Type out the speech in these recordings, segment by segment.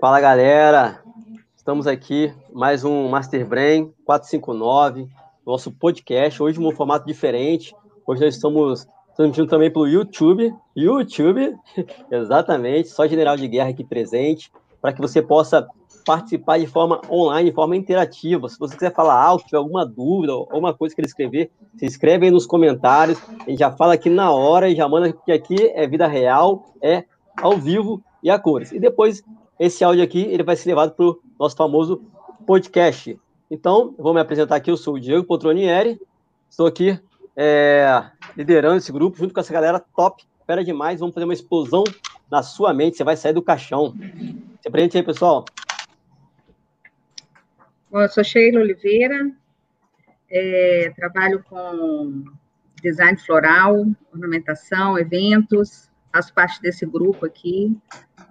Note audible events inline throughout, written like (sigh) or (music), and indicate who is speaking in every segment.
Speaker 1: Fala galera, estamos aqui mais um Master Brain 459, nosso podcast, hoje um formato diferente. Hoje nós estamos transmitindo também pelo YouTube, YouTube, (laughs) exatamente, só General de Guerra aqui presente, para que você possa participar de forma online, de forma interativa. Se você quiser falar algo, tiver alguma dúvida ou alguma coisa que ele escrever, se inscreve aí nos comentários. A gente já fala aqui na hora e já manda que aqui é vida real, é ao vivo e a cores. E depois esse áudio aqui ele vai ser levado para o nosso famoso podcast. Então, vou me apresentar aqui. Eu sou o Diego Potronieri. Estou aqui é, liderando esse grupo junto com essa galera top. Espera demais. Vamos fazer uma explosão na sua mente. Você vai sair do caixão. Se apresente aí, pessoal.
Speaker 2: Bom, eu sou Sheila Oliveira, é, trabalho com design floral, ornamentação, eventos, faço parte desse grupo aqui,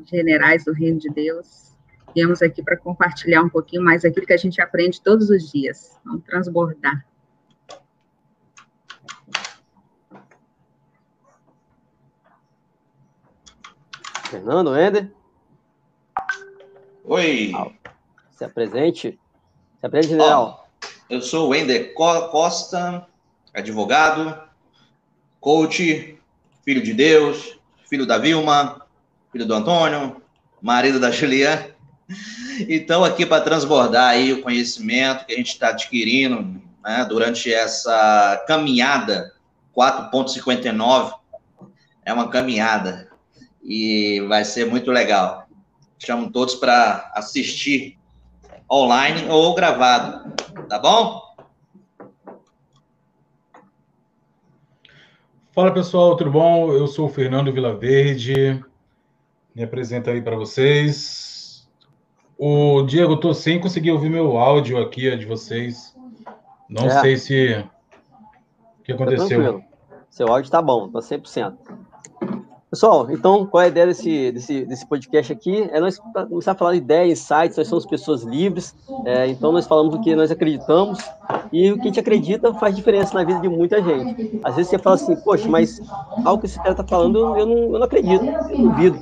Speaker 2: Generais do Reino de Deus. Viemos aqui para compartilhar um pouquinho mais aquilo que a gente aprende todos os dias. Vamos transbordar.
Speaker 1: Fernando, Ender.
Speaker 3: Oi.
Speaker 1: Se apresente. Se apresente, general.
Speaker 3: Oh, eu sou o Wender Costa, advogado, coach, filho de Deus, filho da Vilma, filho do Antônio, marido da Juliana. Então, aqui para transbordar aí o conhecimento que a gente está adquirindo né, durante essa caminhada 4.59. É uma caminhada e vai ser muito legal. Chamo todos para assistir online ou gravado, tá bom?
Speaker 4: Fala pessoal, tudo bom? Eu sou o Fernando Vilaverde, me apresento aí para vocês. O Diego, eu tô sem conseguir ouvir meu áudio aqui de vocês. Não é. sei se o que aconteceu.
Speaker 1: Tá Seu áudio tá bom, tá 100%. Pessoal, então, qual é a ideia desse, desse, desse podcast aqui? É nós começar a falar de ideias, insights, nós somos pessoas livres, é, então nós falamos o que nós acreditamos, e o que a gente acredita faz diferença na vida de muita gente. Às vezes você fala assim, poxa, mas algo que esse cara está falando, eu não, eu não acredito, eu duvido.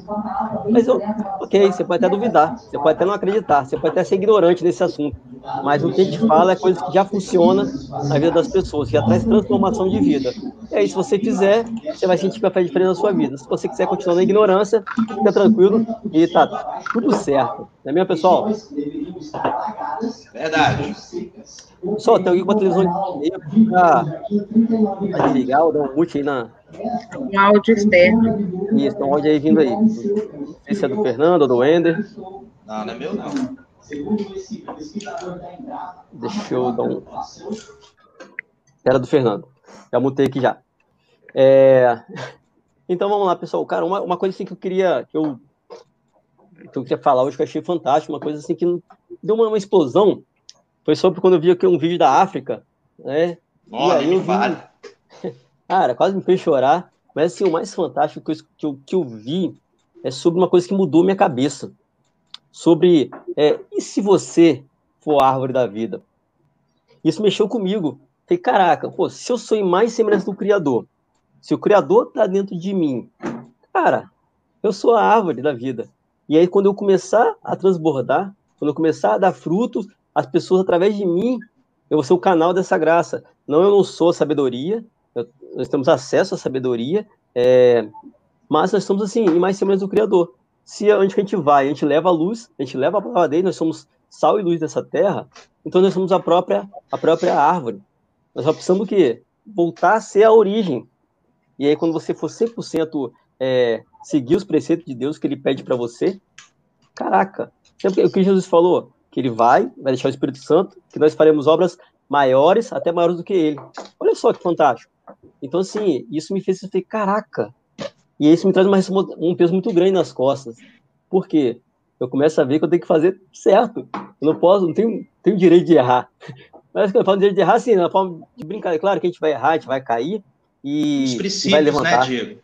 Speaker 1: Mas, eu, ok, você pode até duvidar, você pode até não acreditar, você pode até ser ignorante nesse assunto, mas o que a gente fala é coisa que já funciona na vida das pessoas, já traz transformação de vida. E aí, se você fizer, você vai sentir que vai diferença na sua vida. Se você quiser continuar na ignorância, fica tranquilo e tá tudo certo. Não é mesmo, pessoal?
Speaker 3: Verdade.
Speaker 1: Só tem alguém com a televisão para desligar ou dar um mute aí na.
Speaker 2: Um áudio externo.
Speaker 1: Isso, tem um áudio aí vindo aí. Não sei se é do Fernando ou do Ender.
Speaker 3: Não, não é meu, não.
Speaker 1: Deixa eu dar um. Era do Fernando. Já mutei aqui já. É... Então vamos lá, pessoal. Cara, uma, uma coisa assim que eu queria. Que eu, que eu queria falar hoje que eu achei fantástico, uma coisa assim que deu uma, uma explosão. Foi sobre quando eu vi aqui um vídeo da África, né?
Speaker 3: Olha, e aí eu vi... (laughs)
Speaker 1: Cara, quase me fez chorar. Mas assim, o mais fantástico que eu, que eu, vi é sobre uma coisa que mudou minha cabeça. Sobre é, e se você for a árvore da vida? Isso mexeu comigo. Falei, caraca, pô, se eu sou mais semelhança do Criador, se o Criador está dentro de mim, cara, eu sou a árvore da vida. E aí, quando eu começar a transbordar, quando eu começar a dar frutos, as pessoas, através de mim, eu vou ser o canal dessa graça. Não, eu não sou sabedoria, eu, nós temos acesso à sabedoria, é, mas nós estamos, assim, em mais semelhança do Criador. Se onde a gente vai, a gente leva a luz, a gente leva a palavra dele, nós somos sal e luz dessa terra, então nós somos a própria, a própria árvore. Nós só precisamos quê? Voltar a ser a origem. E aí, quando você for 100% é, seguir os preceitos de Deus que ele pede para você, caraca, o que Jesus falou, que ele vai, vai deixar o Espírito Santo, que nós faremos obras maiores, até maiores do que ele. Olha só que fantástico. Então, assim, isso me fez ficar, caraca. E isso me traz uma, um peso muito grande nas costas. Por quê? Eu começo a ver que eu tenho que fazer certo. Eu não posso, não tenho, tenho direito de errar. (laughs) Mas quando eu falo direito de errar, assim, na forma de brincadeira, claro que a gente vai errar, a gente vai cair, e, Os
Speaker 3: princípios,
Speaker 1: vai
Speaker 3: né,
Speaker 1: levantar.
Speaker 3: né, Diego?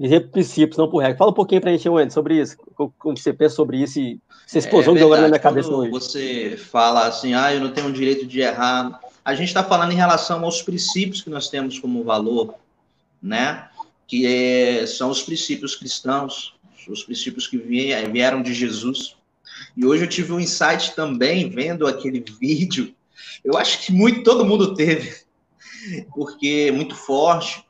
Speaker 1: Dizer princípios, não por regra. Fala um pouquinho pra gente, Wendy, sobre isso. Como você pensa sobre isso e essa explosão é que agora na minha cabeça
Speaker 3: hoje. Você fala assim, ah, eu não tenho o direito de errar. A gente está falando em relação aos princípios que nós temos como valor, né? Que é, são os princípios cristãos, os princípios que vieram de Jesus, E hoje eu tive um insight também vendo aquele (laughs) vídeo. Eu acho que muito todo mundo teve, porque é muito forte.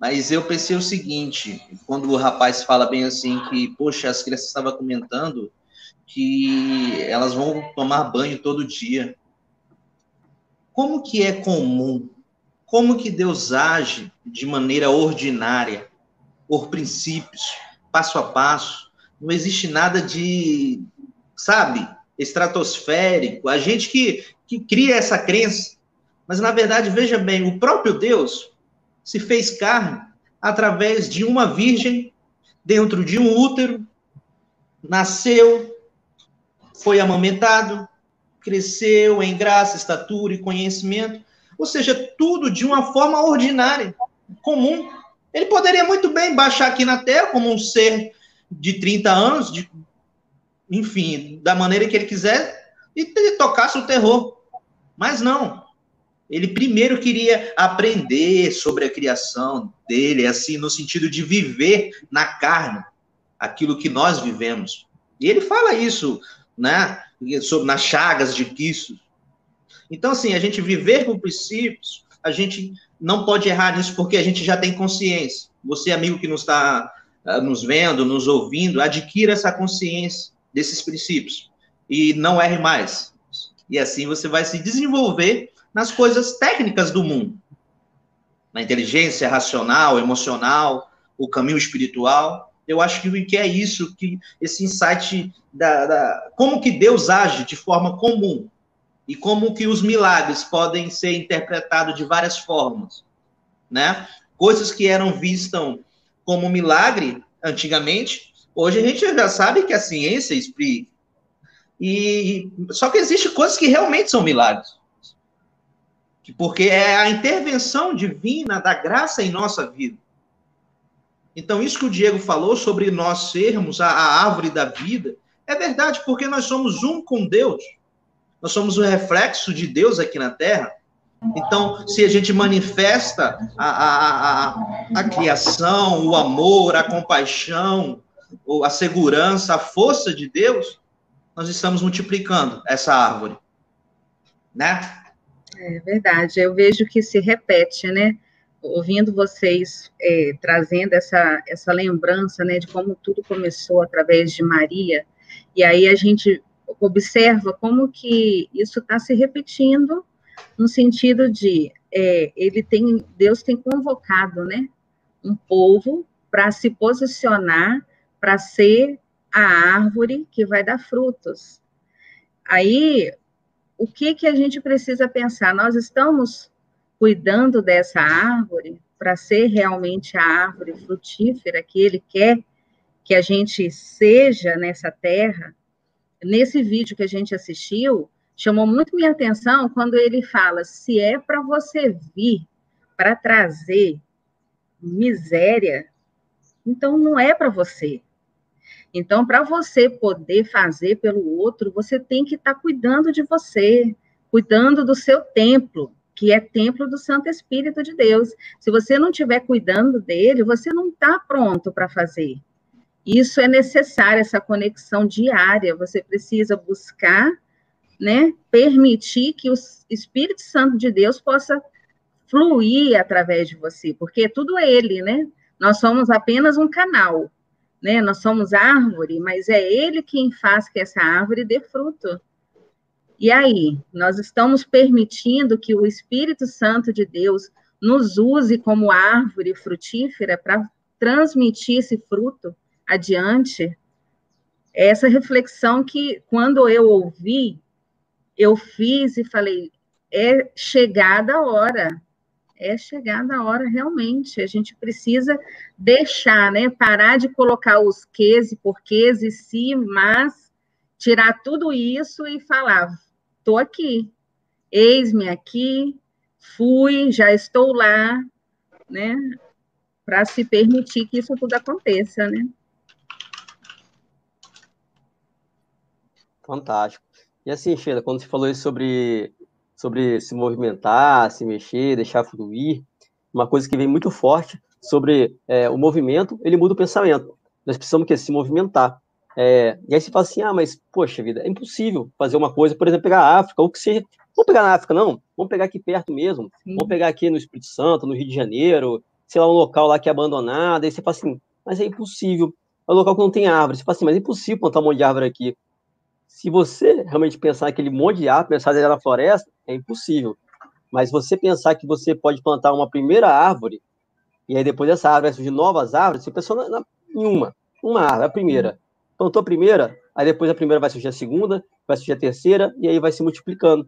Speaker 3: Mas eu pensei o seguinte, quando o rapaz fala bem assim que, poxa, as crianças estavam comentando que elas vão tomar banho todo dia. Como que é comum? Como que Deus age de maneira ordinária, por princípios, passo a passo? Não existe nada de, sabe, estratosférico. A gente que, que cria essa crença. Mas, na verdade, veja bem, o próprio Deus se fez carne através de uma virgem dentro de um útero, nasceu, foi amamentado, cresceu em graça, estatura e conhecimento, ou seja, tudo de uma forma ordinária, comum. Ele poderia muito bem baixar aqui na Terra como um ser de 30 anos, de, enfim, da maneira que ele quiser, e tocasse o terror. Mas não. Ele primeiro queria aprender sobre a criação dele, assim, no sentido de viver na carne aquilo que nós vivemos. E ele fala isso, né, sobre nas chagas de Cristo. Então, assim, a gente viver com princípios, a gente não pode errar nisso porque a gente já tem consciência. Você, amigo que nos está uh, nos vendo, nos ouvindo, adquira essa consciência desses princípios e não erre mais. E assim você vai se desenvolver nas coisas técnicas do mundo, na inteligência racional, emocional, o caminho espiritual. Eu acho que, que é isso, que esse insight da, da como que Deus age de forma comum e como que os milagres podem ser interpretados de várias formas, né? Coisas que eram vistas como milagre antigamente, hoje a gente já sabe que a ciência explica. E só que existe coisas que realmente são milagres porque é a intervenção divina da graça em nossa vida. Então, isso que o Diego falou sobre nós sermos a, a árvore da vida, é verdade, porque nós somos um com Deus. Nós somos o reflexo de Deus aqui na Terra. Então, se a gente manifesta a, a, a, a criação, o amor, a compaixão, a segurança, a força de Deus, nós estamos multiplicando essa árvore. Né?
Speaker 2: É verdade, eu vejo que se repete, né? Ouvindo vocês é, trazendo essa, essa lembrança, né, de como tudo começou através de Maria, e aí a gente observa como que isso está se repetindo no sentido de é, ele tem Deus tem convocado, né, um povo para se posicionar para ser a árvore que vai dar frutos. Aí o que, que a gente precisa pensar? Nós estamos cuidando dessa árvore para ser realmente a árvore frutífera que ele quer que a gente seja nessa terra. Nesse vídeo que a gente assistiu, chamou muito minha atenção quando ele fala: se é para você vir para trazer miséria, então não é para você. Então, para você poder fazer pelo outro, você tem que estar tá cuidando de você, cuidando do seu templo, que é templo do Santo Espírito de Deus. Se você não estiver cuidando dele, você não está pronto para fazer. Isso é necessário, essa conexão diária. Você precisa buscar, né, permitir que o Espírito Santo de Deus possa fluir através de você, porque é tudo ele, né? Nós somos apenas um canal né? Nós somos árvore, mas é ele quem faz que essa árvore dê fruto. E aí, nós estamos permitindo que o Espírito Santo de Deus nos use como árvore frutífera para transmitir esse fruto adiante? Essa reflexão que, quando eu ouvi, eu fiz e falei: é chegada a hora, é chegada a hora realmente. A gente precisa deixar, né? Parar de colocar os quês e porquês e si, mas tirar tudo isso e falar: estou aqui, eis-me aqui, fui, já estou lá, né? Para se permitir que isso tudo aconteça, né?
Speaker 1: Fantástico. E assim, Sheila, quando você falou sobre sobre se movimentar, se mexer, deixar fluir. Uma coisa que vem muito forte sobre é, o movimento, ele muda o pensamento. Nós precisamos que se movimentar. É, e aí você fala assim, ah, mas, poxa vida, é impossível fazer uma coisa, por exemplo, pegar a África, ou que seja, vamos pegar na África, não, vamos pegar aqui perto mesmo, Sim. vamos pegar aqui no Espírito Santo, no Rio de Janeiro, sei lá, um local lá que é abandonado, aí você fala assim, mas é impossível, é um local que não tem árvore, você fala assim, mas é impossível plantar um monte de árvore aqui. Se você realmente pensar naquele monte de árvore, pensar na floresta, é impossível. Mas você pensar que você pode plantar uma primeira árvore, e aí depois dessa árvore vai surgir novas árvores, você pensou na, na, em uma, uma árvore, a primeira. Plantou a primeira, aí depois a primeira vai surgir a segunda, vai surgir a terceira, e aí vai se multiplicando.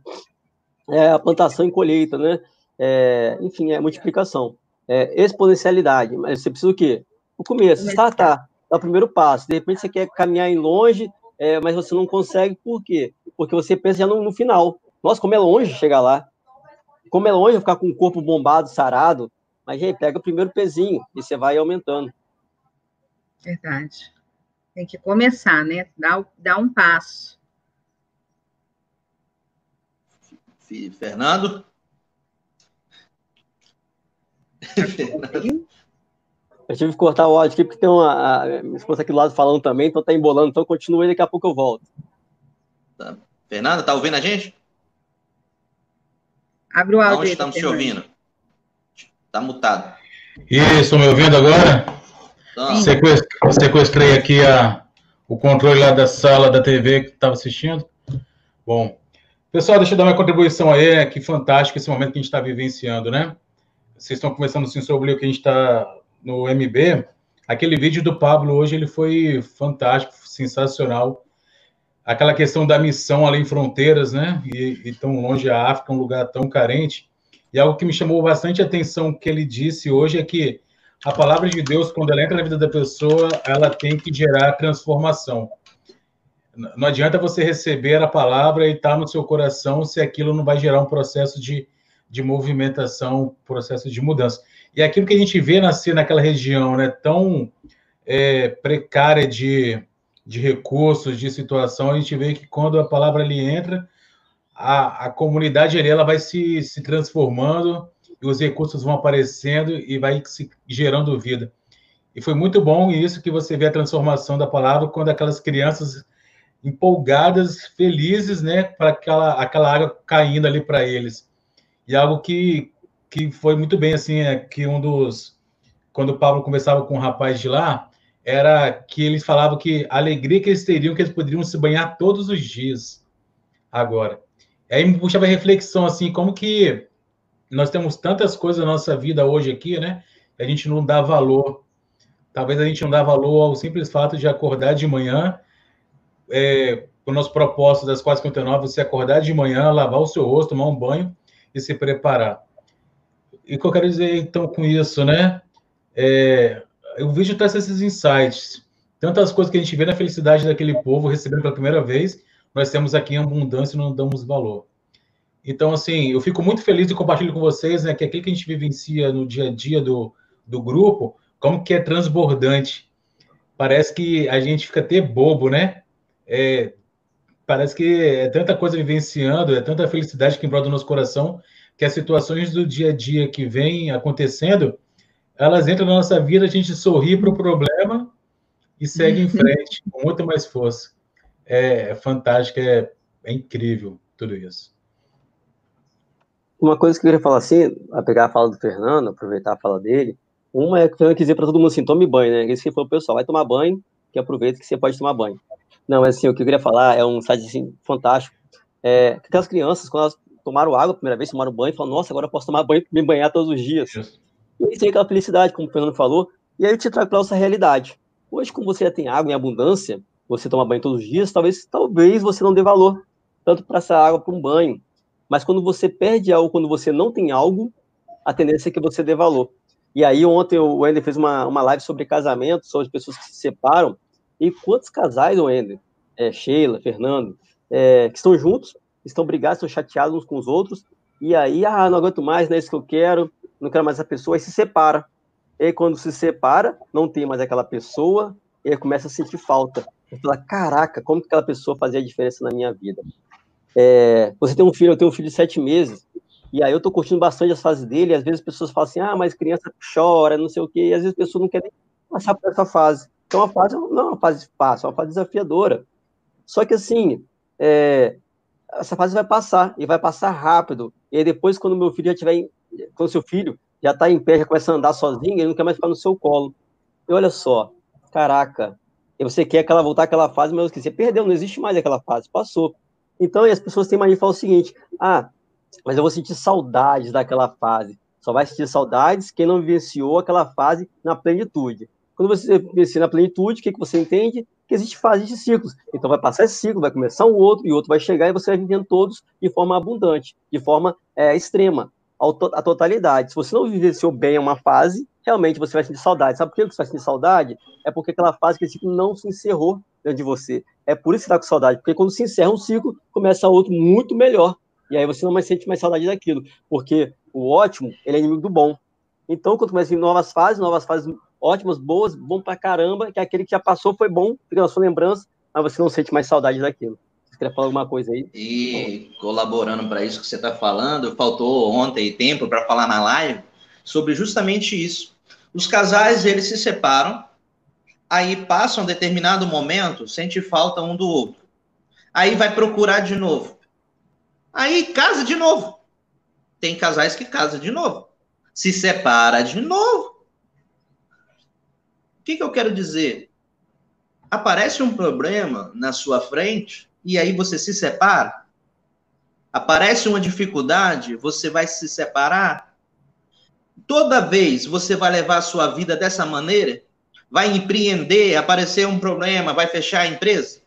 Speaker 1: É a plantação e colheita, né? É, enfim, é multiplicação. É exponencialidade. Mas você precisa o quê? O começo, startar, dar o primeiro passo. De repente você quer caminhar em longe, é, mas você não consegue, por quê? Porque você pensa já no, no final. Nossa, como é longe chegar lá. Como é longe ficar com o corpo bombado, sarado, mas aí pega o primeiro pezinho e você vai aumentando.
Speaker 2: Verdade. Tem que começar, né? Dar, dar um passo.
Speaker 3: Fernando? (laughs)
Speaker 1: Eu tive que cortar o áudio aqui porque tem uma. A minha esposa aqui do lado falando também, então tá embolando. Então continua e daqui a pouco eu volto.
Speaker 3: Tá. Fernanda, tá ouvindo a gente?
Speaker 2: Abre o áudio. Não
Speaker 3: estamos te ouvindo. Tá mutado.
Speaker 4: Isso, me ouvindo agora? Então. Sequestrei aqui a, o controle lá da sala da TV que estava assistindo. Bom, pessoal, deixa eu dar uma contribuição aí. Que fantástico esse momento que a gente está vivenciando, né? Vocês estão conversando assim sobre o que a gente está no MB. Aquele vídeo do Pablo hoje ele foi fantástico, sensacional aquela questão da missão além fronteiras, né? E, e tão longe a África, um lugar tão carente. E algo que me chamou bastante atenção que ele disse hoje é que a palavra de Deus, quando ela entra na vida da pessoa, ela tem que gerar transformação. Não adianta você receber a palavra e estar tá no seu coração se aquilo não vai gerar um processo de, de movimentação, processo de mudança. E aquilo que a gente vê nascer naquela região, né, tão é, precária de, de recursos, de situação, a gente vê que quando a palavra ali entra, a, a comunidade ali ela vai se, se transformando e os recursos vão aparecendo e vai se gerando vida. E foi muito bom isso que você vê a transformação da palavra quando aquelas crianças empolgadas, felizes, né, para aquela, aquela água caindo ali para eles. E algo que, que foi muito bem assim, é que um dos quando o Pablo conversava com um rapaz de lá, era que eles falavam que a alegria que eles teriam, que eles poderiam se banhar todos os dias agora. Aí me puxava a reflexão, assim, como que nós temos tantas coisas na nossa vida hoje aqui, né? A gente não dá valor. Talvez a gente não dá valor ao simples fato de acordar de manhã, é, o nosso propósito das 4h59, você acordar de manhã, lavar o seu rosto, tomar um banho e se preparar. E o que eu quero dizer, então, com isso, né? É, o vídeo traz esses insights. Tantas coisas que a gente vê na felicidade daquele povo recebendo pela primeira vez, nós temos aqui em abundância e não damos valor. Então, assim, eu fico muito feliz de compartilhar com vocês né, que aquilo que a gente vivencia no dia a dia do, do grupo, como que é transbordante. Parece que a gente fica até bobo, né? É, parece que é tanta coisa vivenciando, é tanta felicidade que embrota no nosso coração, que as situações do dia a dia que vêm acontecendo, elas entram na nossa vida, a gente sorri para o problema e segue em (laughs) frente com muito mais força. É, é fantástico, é, é, incrível tudo isso.
Speaker 1: Uma coisa que eu queria falar assim, a pegar a fala do Fernando, aproveitar a fala dele, uma é que o Fernando quis dizer para todo mundo assim, tome banho, né? Esse que foi o pessoal, vai tomar banho, que aproveita que você pode tomar banho. Não, mas assim, o que eu queria falar é um site assim, fantástico. É, aquelas crianças, quando elas tomaram água a primeira vez, tomaram banho, falam, nossa, agora eu posso tomar banho, me banhar todos os dias. Isso. E isso aí é aquela felicidade, como o Fernando falou, e aí eu te trago para nossa realidade. Hoje, como você já tem água em abundância, você toma banho todos os dias, talvez, talvez você não dê valor tanto para essa água para um banho. Mas quando você perde algo, quando você não tem algo, a tendência é que você dê valor. E aí, ontem o Wender fez uma, uma live sobre casamento, sobre pessoas que se separam. E quantos casais, o Wender, é, Sheila, Fernando, é, que estão juntos, estão brigados, estão chateados uns com os outros, e aí, ah, não aguento mais, não é isso que eu quero, não quero mais essa pessoa, e se separa. E aí, quando se separa, não tem mais aquela pessoa, e aí começa a sentir falta. E fala, caraca, como que aquela pessoa fazia diferença na minha vida? É, você tem um filho, eu tenho um filho de sete meses, e aí eu tô curtindo bastante as fases dele, às vezes as pessoas falam assim, ah, mas criança chora, não sei o quê, e às vezes a pessoa não quer nem passar por essa fase. é uma fase, não é uma fase fácil, é uma fase desafiadora. Só que, assim, é, essa fase vai passar, e vai passar rápido. E aí depois, quando meu filho já tiver, quando seu filho já está em pé, já começa a andar sozinho, ele não quer mais ficar no seu colo. E olha só, caraca, e você quer aquela voltar àquela fase, mas você perdeu, não existe mais aquela fase, passou. Então, as pessoas têm mania de falar o seguinte: ah, mas eu vou sentir saudades daquela fase. Só vai sentir saudades quem não vivenciou aquela fase na plenitude. Quando você vivencia na plenitude, o que, que você entende? Que existe fases de ciclos. Então vai passar esse ciclo, vai começar um outro, e outro vai chegar, e você vai vivendo todos de forma abundante, de forma é, extrema, a totalidade. Se você não vivenciou bem uma fase, realmente você vai sentir saudade. Sabe por que você vai sentir saudade? É porque aquela fase, aquele ciclo não se encerrou dentro de você. É por isso que você está com saudade, porque quando se encerra um ciclo, começa outro muito melhor. E aí você não mais sente mais saudade daquilo, porque o ótimo, ele é inimigo do bom. Então, quando começa novas fases, novas fases ótimas, boas, bom pra caramba, que aquele que já passou foi bom, na sua lembrança, mas você não sente mais saudade daquilo. Você quer falar alguma coisa aí?
Speaker 3: E colaborando para isso que você está falando, faltou ontem tempo para falar na live sobre justamente isso. Os casais, eles se separam, aí passam um determinado momento, sente falta um do outro. Aí vai procurar de novo. Aí casa de novo. Tem casais que casam de novo. Se separa de novo. O que, que eu quero dizer? Aparece um problema na sua frente e aí você se separa. Aparece uma dificuldade, você vai se separar. Toda vez você vai levar a sua vida dessa maneira? Vai empreender, aparecer um problema, vai fechar a empresa?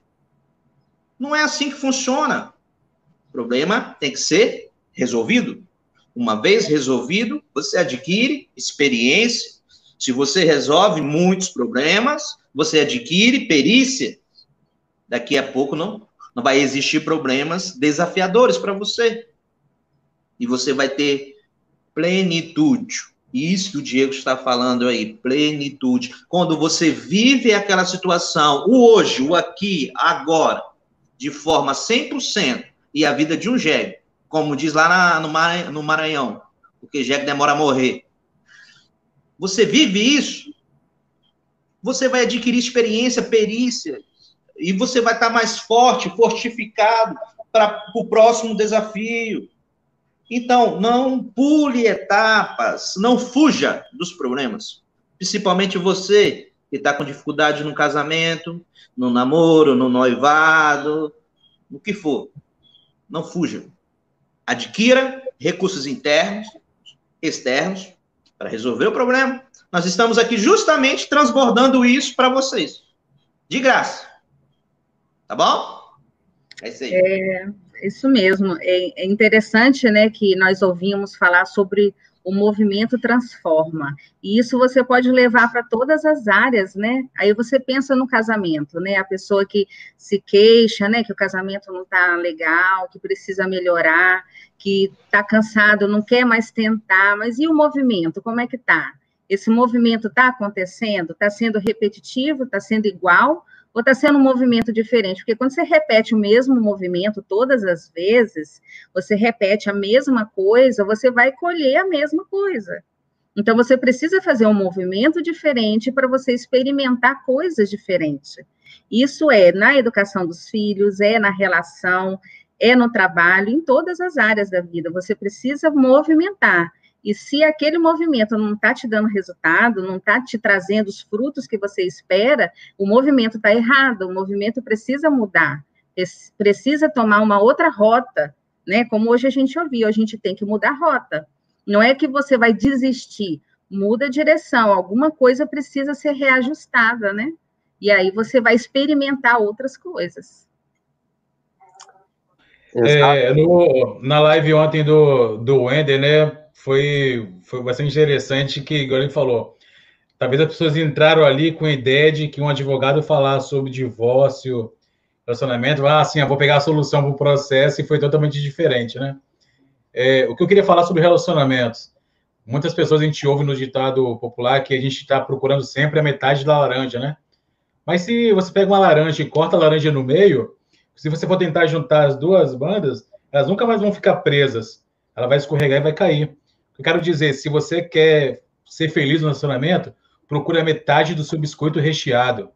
Speaker 3: Não é assim que funciona. O problema tem que ser resolvido. Uma vez resolvido, você adquire experiência. Se você resolve muitos problemas, você adquire perícia. Daqui a pouco não, não vai existir problemas desafiadores para você. E você vai ter plenitude. Isso que o Diego está falando aí, plenitude. Quando você vive aquela situação, o hoje, o aqui, agora, de forma 100%, e a vida de um jegue, como diz lá na, no, Maranhão, no Maranhão, porque jegue demora a morrer. Você vive isso, você vai adquirir experiência, perícia, e você vai estar mais forte, fortificado para o próximo desafio. Então, não pule etapas, não fuja dos problemas. Principalmente você que está com dificuldade no casamento, no namoro, no noivado, no que for. Não fuja. Adquira recursos internos, externos, para resolver o problema. Nós estamos aqui justamente transbordando isso para vocês. De graça. Tá bom?
Speaker 2: É isso aí. É, isso mesmo. É, é interessante, né, que nós ouvimos falar sobre o movimento transforma. E isso você pode levar para todas as áreas, né? Aí você pensa no casamento, né? A pessoa que se queixa, né, que o casamento não está legal, que precisa melhorar, que está cansado, não quer mais tentar, mas e o movimento? Como é que tá? Esse movimento está acontecendo? Está sendo repetitivo? Está sendo igual? Ou está sendo um movimento diferente? Porque quando você repete o mesmo movimento todas as vezes, você repete a mesma coisa, você vai colher a mesma coisa. Então, você precisa fazer um movimento diferente para você experimentar coisas diferentes. Isso é na educação dos filhos, é na relação, é no trabalho, em todas as áreas da vida. Você precisa movimentar. E se aquele movimento não está te dando resultado, não está te trazendo os frutos que você espera, o movimento está errado, o movimento precisa mudar, precisa tomar uma outra rota, né? Como hoje a gente ouviu, a gente tem que mudar a rota. Não é que você vai desistir, muda a direção, alguma coisa precisa ser reajustada, né? E aí você vai experimentar outras coisas.
Speaker 4: É, no, na live ontem do, do Wender, né? Foi, foi bastante interessante que, igual ele falou, talvez as pessoas entraram ali com a ideia de que um advogado falar sobre divórcio, relacionamento, ah, sim, eu vou pegar a solução para o processo e foi totalmente diferente, né? É, o que eu queria falar sobre relacionamentos. Muitas pessoas a gente ouve no ditado popular que a gente está procurando sempre a metade da laranja, né? Mas se você pega uma laranja e corta a laranja no meio, se você for tentar juntar as duas bandas, elas nunca mais vão ficar presas. Ela vai escorregar e vai cair. Eu quero dizer, se você quer ser feliz no relacionamento, procure a metade do seu biscoito recheado.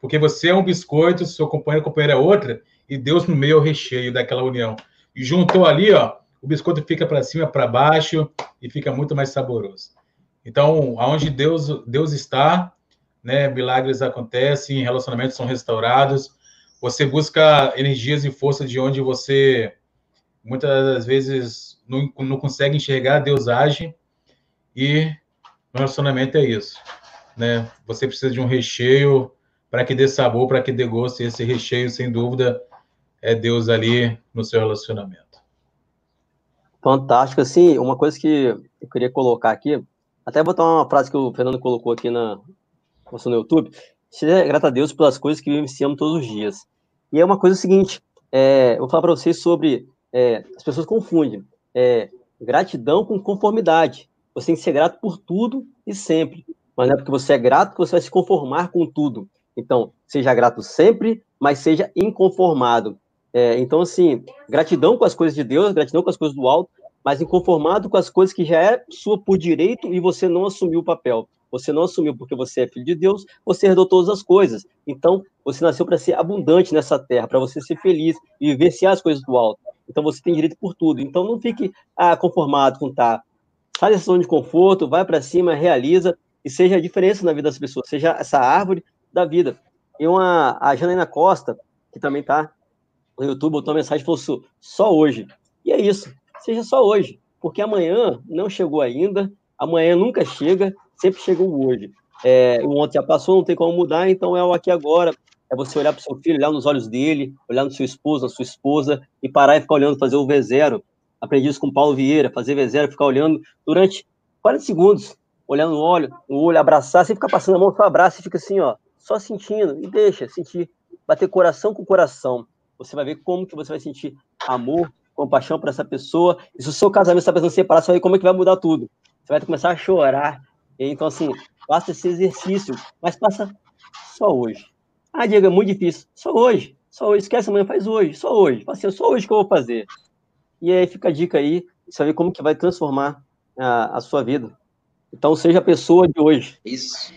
Speaker 4: Porque você é um biscoito, seu companheiro, companheiro é outra, e Deus no meio é o recheio daquela união. E juntou ali, ó, o biscoito fica para cima, para baixo e fica muito mais saboroso. Então, aonde Deus, Deus está, né, milagres acontecem, relacionamentos são restaurados. Você busca energias e força de onde você muitas das vezes não, não consegue enxergar, Deus age. E no relacionamento é isso, né? Você precisa de um recheio para que dê sabor, para que dê gosto. E esse recheio, sem dúvida, é Deus ali no seu relacionamento.
Speaker 1: Fantástico. Assim, uma coisa que eu queria colocar aqui, até botar uma frase que o Fernando colocou aqui na, no YouTube. Seja grato a Deus pelas coisas que vivenciamos todos os dias. E é uma coisa seguinte, é, vou falar para vocês sobre, é, as pessoas confundem é, gratidão com conformidade. Você tem que ser grato por tudo e sempre. Mas não é porque você é grato que você vai se conformar com tudo. Então, seja grato sempre, mas seja inconformado. É, então, assim, gratidão com as coisas de Deus, gratidão com as coisas do alto, mas inconformado com as coisas que já é sua por direito e você não assumiu o papel. Você não assumiu porque você é filho de Deus, você herdou todas as coisas. Então, você nasceu para ser abundante nessa terra, para você ser feliz e vivenciar as coisas do alto. Então, você tem direito por tudo. Então, não fique ah, conformado com tá. Faz essa zona de conforto, vai para cima, realiza e seja a diferença na vida das pessoas, seja essa árvore da vida. E uma, a Janaína Costa, que também está no YouTube, botou uma mensagem falou só hoje. E é isso, seja só hoje, porque amanhã não chegou ainda, amanhã nunca chega, sempre chega o hoje. É, o ontem já passou, não tem como mudar, então é o aqui agora. É você olhar para o seu filho, olhar nos olhos dele, olhar no seu esposo, na sua esposa, e parar e ficar olhando, fazer o V0. Aprendi isso com o Paulo Vieira, fazer V0, ficar olhando durante 40 segundos, olhando no olho, no olho, abraçar, você fica passando a mão, só abraça e fica assim, ó, só sentindo, e deixa, sentir, bater coração com coração. Você vai ver como que você vai sentir amor, compaixão para essa pessoa. E se o seu casamento está pensando separar, você vai ver como é que vai mudar tudo. Você vai começar a chorar, então, assim, faça esse exercício, mas passa só hoje. Ah, Diego, é muito difícil. Só hoje. Só hoje. Esquece amanhã, faz hoje. Só hoje. Fala assim, só hoje que eu vou fazer. E aí fica a dica aí, ver como que vai transformar a, a sua vida. Então, seja a pessoa de hoje.
Speaker 3: Isso.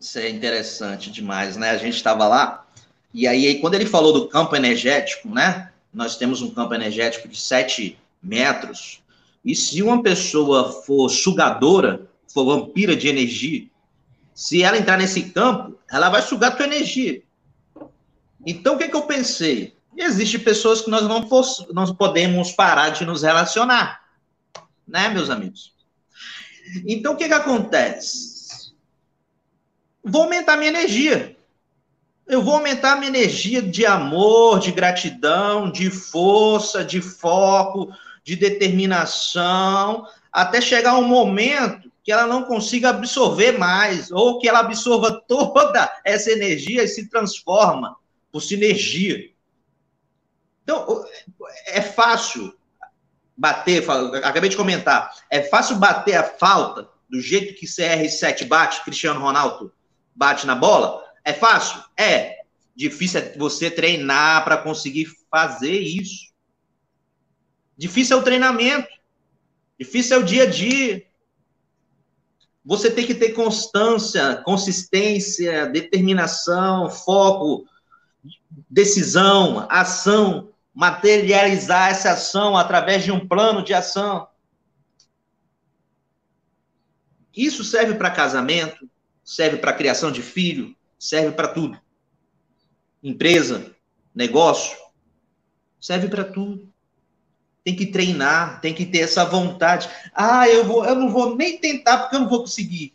Speaker 3: Isso é interessante demais, né? A gente estava lá, e aí, quando ele falou do campo energético, né? Nós temos um campo energético de 7 metros, e se uma pessoa for sugadora, for vampira de energia, se ela entrar nesse campo, ela vai sugar tua energia. Então, o que, que eu pensei? Existem pessoas que nós não, podemos parar de nos relacionar, né, meus amigos? Então, o que, que acontece? Vou aumentar minha energia. Eu vou aumentar minha energia de amor, de gratidão, de força, de foco, de determinação, até chegar um momento que ela não consiga absorver mais, ou que ela absorva (laughs) toda essa energia e se transforma por sinergia. Então, é fácil bater, acabei de comentar, é fácil bater a falta do jeito que CR7 bate, Cristiano Ronaldo bate na bola? É fácil? É. Difícil é você treinar para conseguir fazer isso. Difícil é o treinamento. Difícil é o dia a dia. Você tem que ter constância, consistência, determinação, foco, decisão, ação, materializar essa ação através de um plano de ação. Isso serve para casamento, serve para criação de filho, serve para tudo. Empresa, negócio, serve para tudo tem que treinar, tem que ter essa vontade. Ah, eu vou, eu não vou nem tentar porque eu não vou conseguir.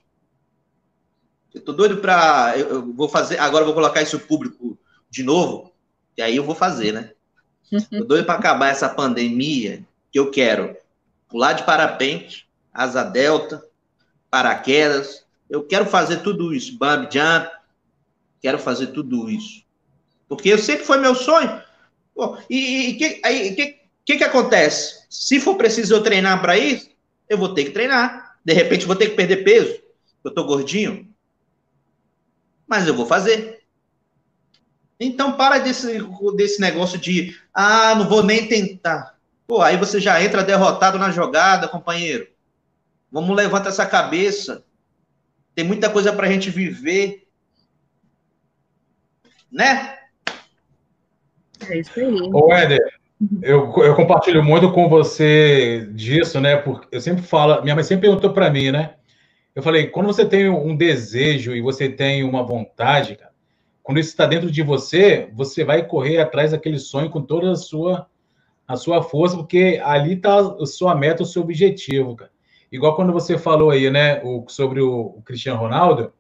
Speaker 3: Eu tô doido para, eu, eu, vou fazer, agora eu vou colocar isso público de novo, e aí eu vou fazer, né? Tô doido para acabar essa pandemia, que eu quero pular de parapente, asa delta, paraquedas, eu quero fazer tudo isso, bump jump, quero fazer tudo isso. Porque eu sempre foi meu sonho. Pô, e, e que, aí, que, que, que acontece? Se for preciso eu treinar para isso, eu vou ter que treinar. De repente, vou ter que perder peso. Eu tô gordinho. Mas eu vou fazer. Então, para desse, desse negócio de, ah, não vou nem tentar. Pô, aí você já entra derrotado na jogada, companheiro. Vamos levantar essa cabeça. Tem muita coisa para a gente viver. né?
Speaker 2: É isso aí.
Speaker 4: Ô, Éder, eu, eu compartilho muito com você disso, né? Porque eu sempre falo, minha mãe sempre perguntou para mim, né? Eu falei, quando você tem um desejo e você tem uma vontade, cara, quando isso está dentro de você, você vai correr atrás daquele sonho com toda a sua, a sua força, porque ali está a sua meta, o seu objetivo, cara. Igual quando você falou aí, né, o, sobre o, o Cristiano Ronaldo,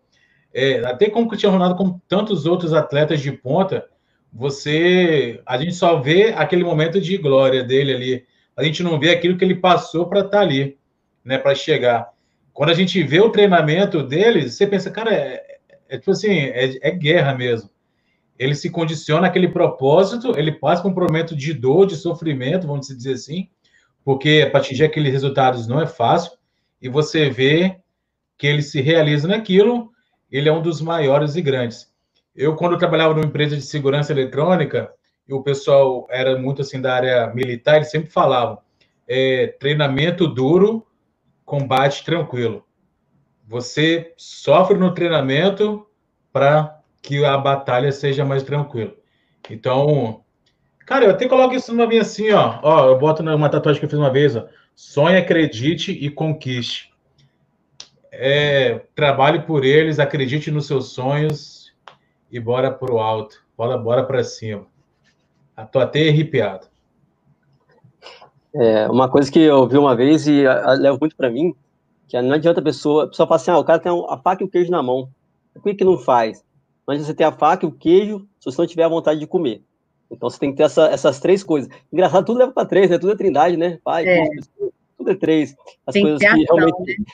Speaker 4: é, até como o Cristiano Ronaldo, como tantos outros atletas de ponta, você, a gente só vê aquele momento de glória dele ali. A gente não vê aquilo que ele passou para estar tá ali, né, para chegar. Quando a gente vê o treinamento dele, você pensa, cara, é, é tipo assim, é, é, guerra mesmo. Ele se condiciona aquele propósito, ele passa por um momento de dor, de sofrimento, vamos dizer assim, porque para atingir aqueles resultados não é fácil, e você vê que ele se realiza naquilo, ele é um dos maiores e grandes. Eu, quando eu trabalhava numa empresa de segurança eletrônica, e o pessoal era muito assim da área militar, eles sempre falavam: é, treinamento duro, combate tranquilo. Você sofre no treinamento para que a batalha seja mais tranquila. Então, cara, eu até coloco isso numa minha assim, ó. Ó, eu boto numa tatuagem que eu fiz uma vez, ó. Sonhe, acredite e conquiste. É, trabalhe por eles, acredite nos seus sonhos e bora pro alto. Bora, bora para cima. Tô até arrepiado.
Speaker 1: É, uma coisa que eu vi uma vez e levo muito para mim que não adianta a pessoa, a pessoa fala assim, ah, o cara tem a faca e o queijo na mão. Por que, que não faz? Não adianta você ter a faca e o queijo se você não tiver a vontade de comer. Então você tem que ter essa, essas três coisas. Engraçado, tudo leva para três, né? Tudo é trindade, né? Pai, é. tudo é três. As tem coisas que, que realmente, né?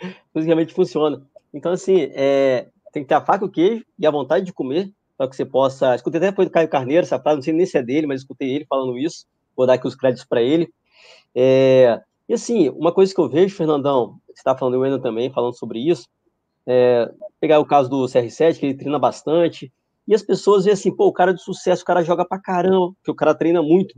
Speaker 1: (laughs) coisas que realmente funcionam. Então, assim, é, tem que ter a faca o queijo e a vontade de comer, para que você possa. Escutei até depois do Caio Carneiro essa frase, não sei nem se é dele, mas escutei ele falando isso. Vou dar aqui os créditos para ele. É, e assim, uma coisa que eu vejo, Fernandão, você está falando, eu ainda também, falando sobre isso, é, pegar o caso do CR7, que ele treina bastante, e as pessoas veem assim, pô, o cara de sucesso, o cara joga pra caramba, porque o cara treina muito.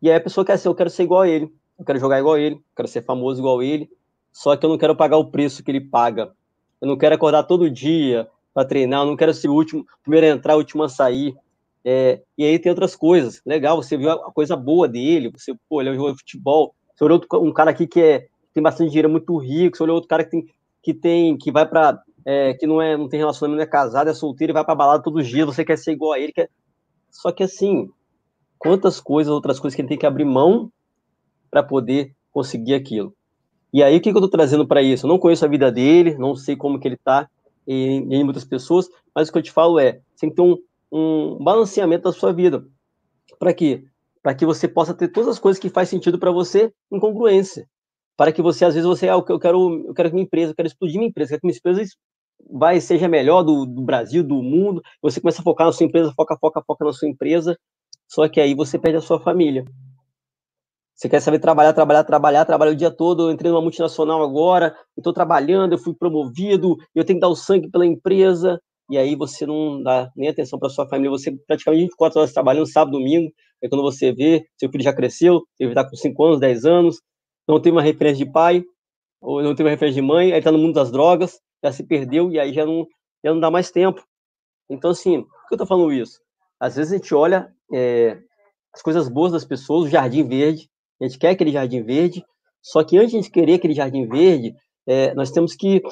Speaker 1: E aí a pessoa quer ser, eu quero ser igual a ele, eu quero jogar igual a ele, eu quero ser famoso igual a ele, só que eu não quero pagar o preço que ele paga. Eu não quero acordar todo dia para treinar, eu não quero ser o último, primeiro a entrar, o último a sair. É, e aí tem outras coisas. Legal, você viu a coisa boa dele, você, pô, ele de futebol, você olhou um cara aqui que é, tem bastante dinheiro, é muito rico, você olhou outro cara que tem, que, tem, que vai para é, que não, é, não tem relacionamento, não é casado, é solteiro e vai para balada todos os dias, você quer ser igual a ele. Quer... Só que assim, quantas coisas, outras coisas que ele tem que abrir mão para poder conseguir aquilo. E aí, o que, que eu estou trazendo para isso? Eu não conheço a vida dele, não sei como que ele está em, em muitas pessoas, mas o que eu te falo é, tem que ter um, um balanceamento da sua vida. Para quê? para que você possa ter todas as coisas que faz sentido para você em congruência. Para que você, às vezes, você, ah, eu quero, eu quero que minha empresa, eu quero explodir minha empresa, eu quero que minha empresa vai, seja melhor do, do Brasil, do mundo. Você começa a focar na sua empresa, foca, foca, foca na sua empresa, só que aí você perde a sua família. Você quer saber trabalhar, trabalhar, trabalhar, trabalhar o dia todo. Eu entrei numa multinacional agora, estou trabalhando, eu fui promovido, eu tenho que dar o sangue pela empresa e aí você não dá nem atenção para sua família, você praticamente 24 horas trabalhando, sábado, domingo, é quando você vê, seu filho já cresceu, ele está com 5 anos, 10 anos, não tem uma referência de pai, ou não tem uma referência de mãe, aí está no mundo das drogas, já se perdeu, e aí já não, já não dá mais tempo. Então, assim, por que eu estou falando isso? Às vezes a gente olha é, as coisas boas das pessoas, o jardim verde, a gente quer aquele jardim verde, só que antes de a gente querer aquele jardim verde, é, nós temos que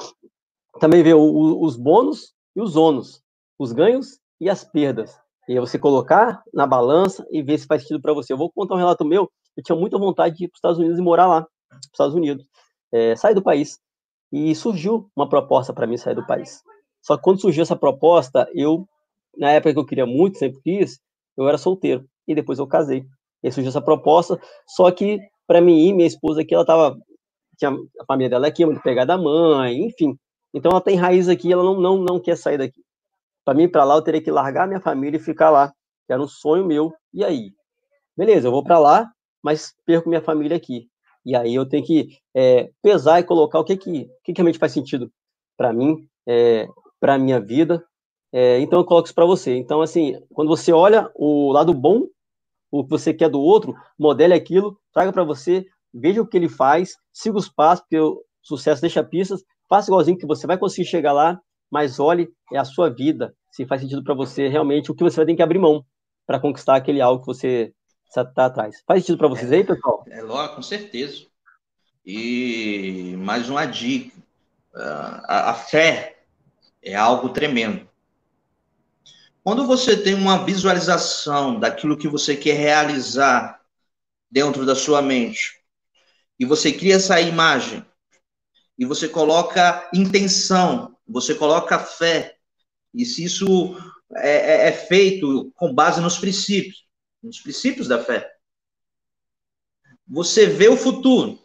Speaker 1: também ver o, o, os bônus e os ônus, os ganhos e as perdas. E você colocar na balança e ver se faz sentido para você. Eu vou contar um relato meu. Eu tinha muita vontade de ir para os Estados Unidos e morar lá, para os Estados Unidos, é, sair do país. E surgiu uma proposta para mim sair do país. Só que quando surgiu essa proposta, eu, na época que eu queria muito, sempre quis, eu era solteiro. E depois eu casei. E surgiu essa proposta. Só que, para mim ir, minha esposa aqui, ela tava. Tinha, a família dela aqui, muito pegada da mãe, enfim. Então ela tem raiz aqui, ela não, não, não quer sair daqui. Para mim, para lá, eu teria que largar minha família e ficar lá, que era um sonho meu. E aí? Beleza, eu vou para lá, mas perco minha família aqui. E aí eu tenho que é, pesar e colocar o que, que, que realmente faz sentido para mim, é, para minha vida. É, então eu coloco isso para você. Então, assim, quando você olha o lado bom, o que você quer do outro, modele aquilo, traga para você, veja o que ele faz, siga os passos, porque o sucesso deixa pistas, faça igualzinho que você vai conseguir chegar lá mas olhe é a sua vida, se faz sentido para você realmente o que você vai ter que abrir mão para conquistar aquele algo que você está atrás. Faz sentido para vocês
Speaker 3: é,
Speaker 1: aí, pessoal?
Speaker 3: É, lógico, com certeza. E mais uma dica: a, a fé é algo tremendo. Quando você tem uma visualização daquilo que você quer realizar dentro da sua mente, e você cria essa imagem, e você coloca intenção, você coloca fé, e se isso é, é, é feito com base nos princípios, nos princípios da fé, você vê o futuro,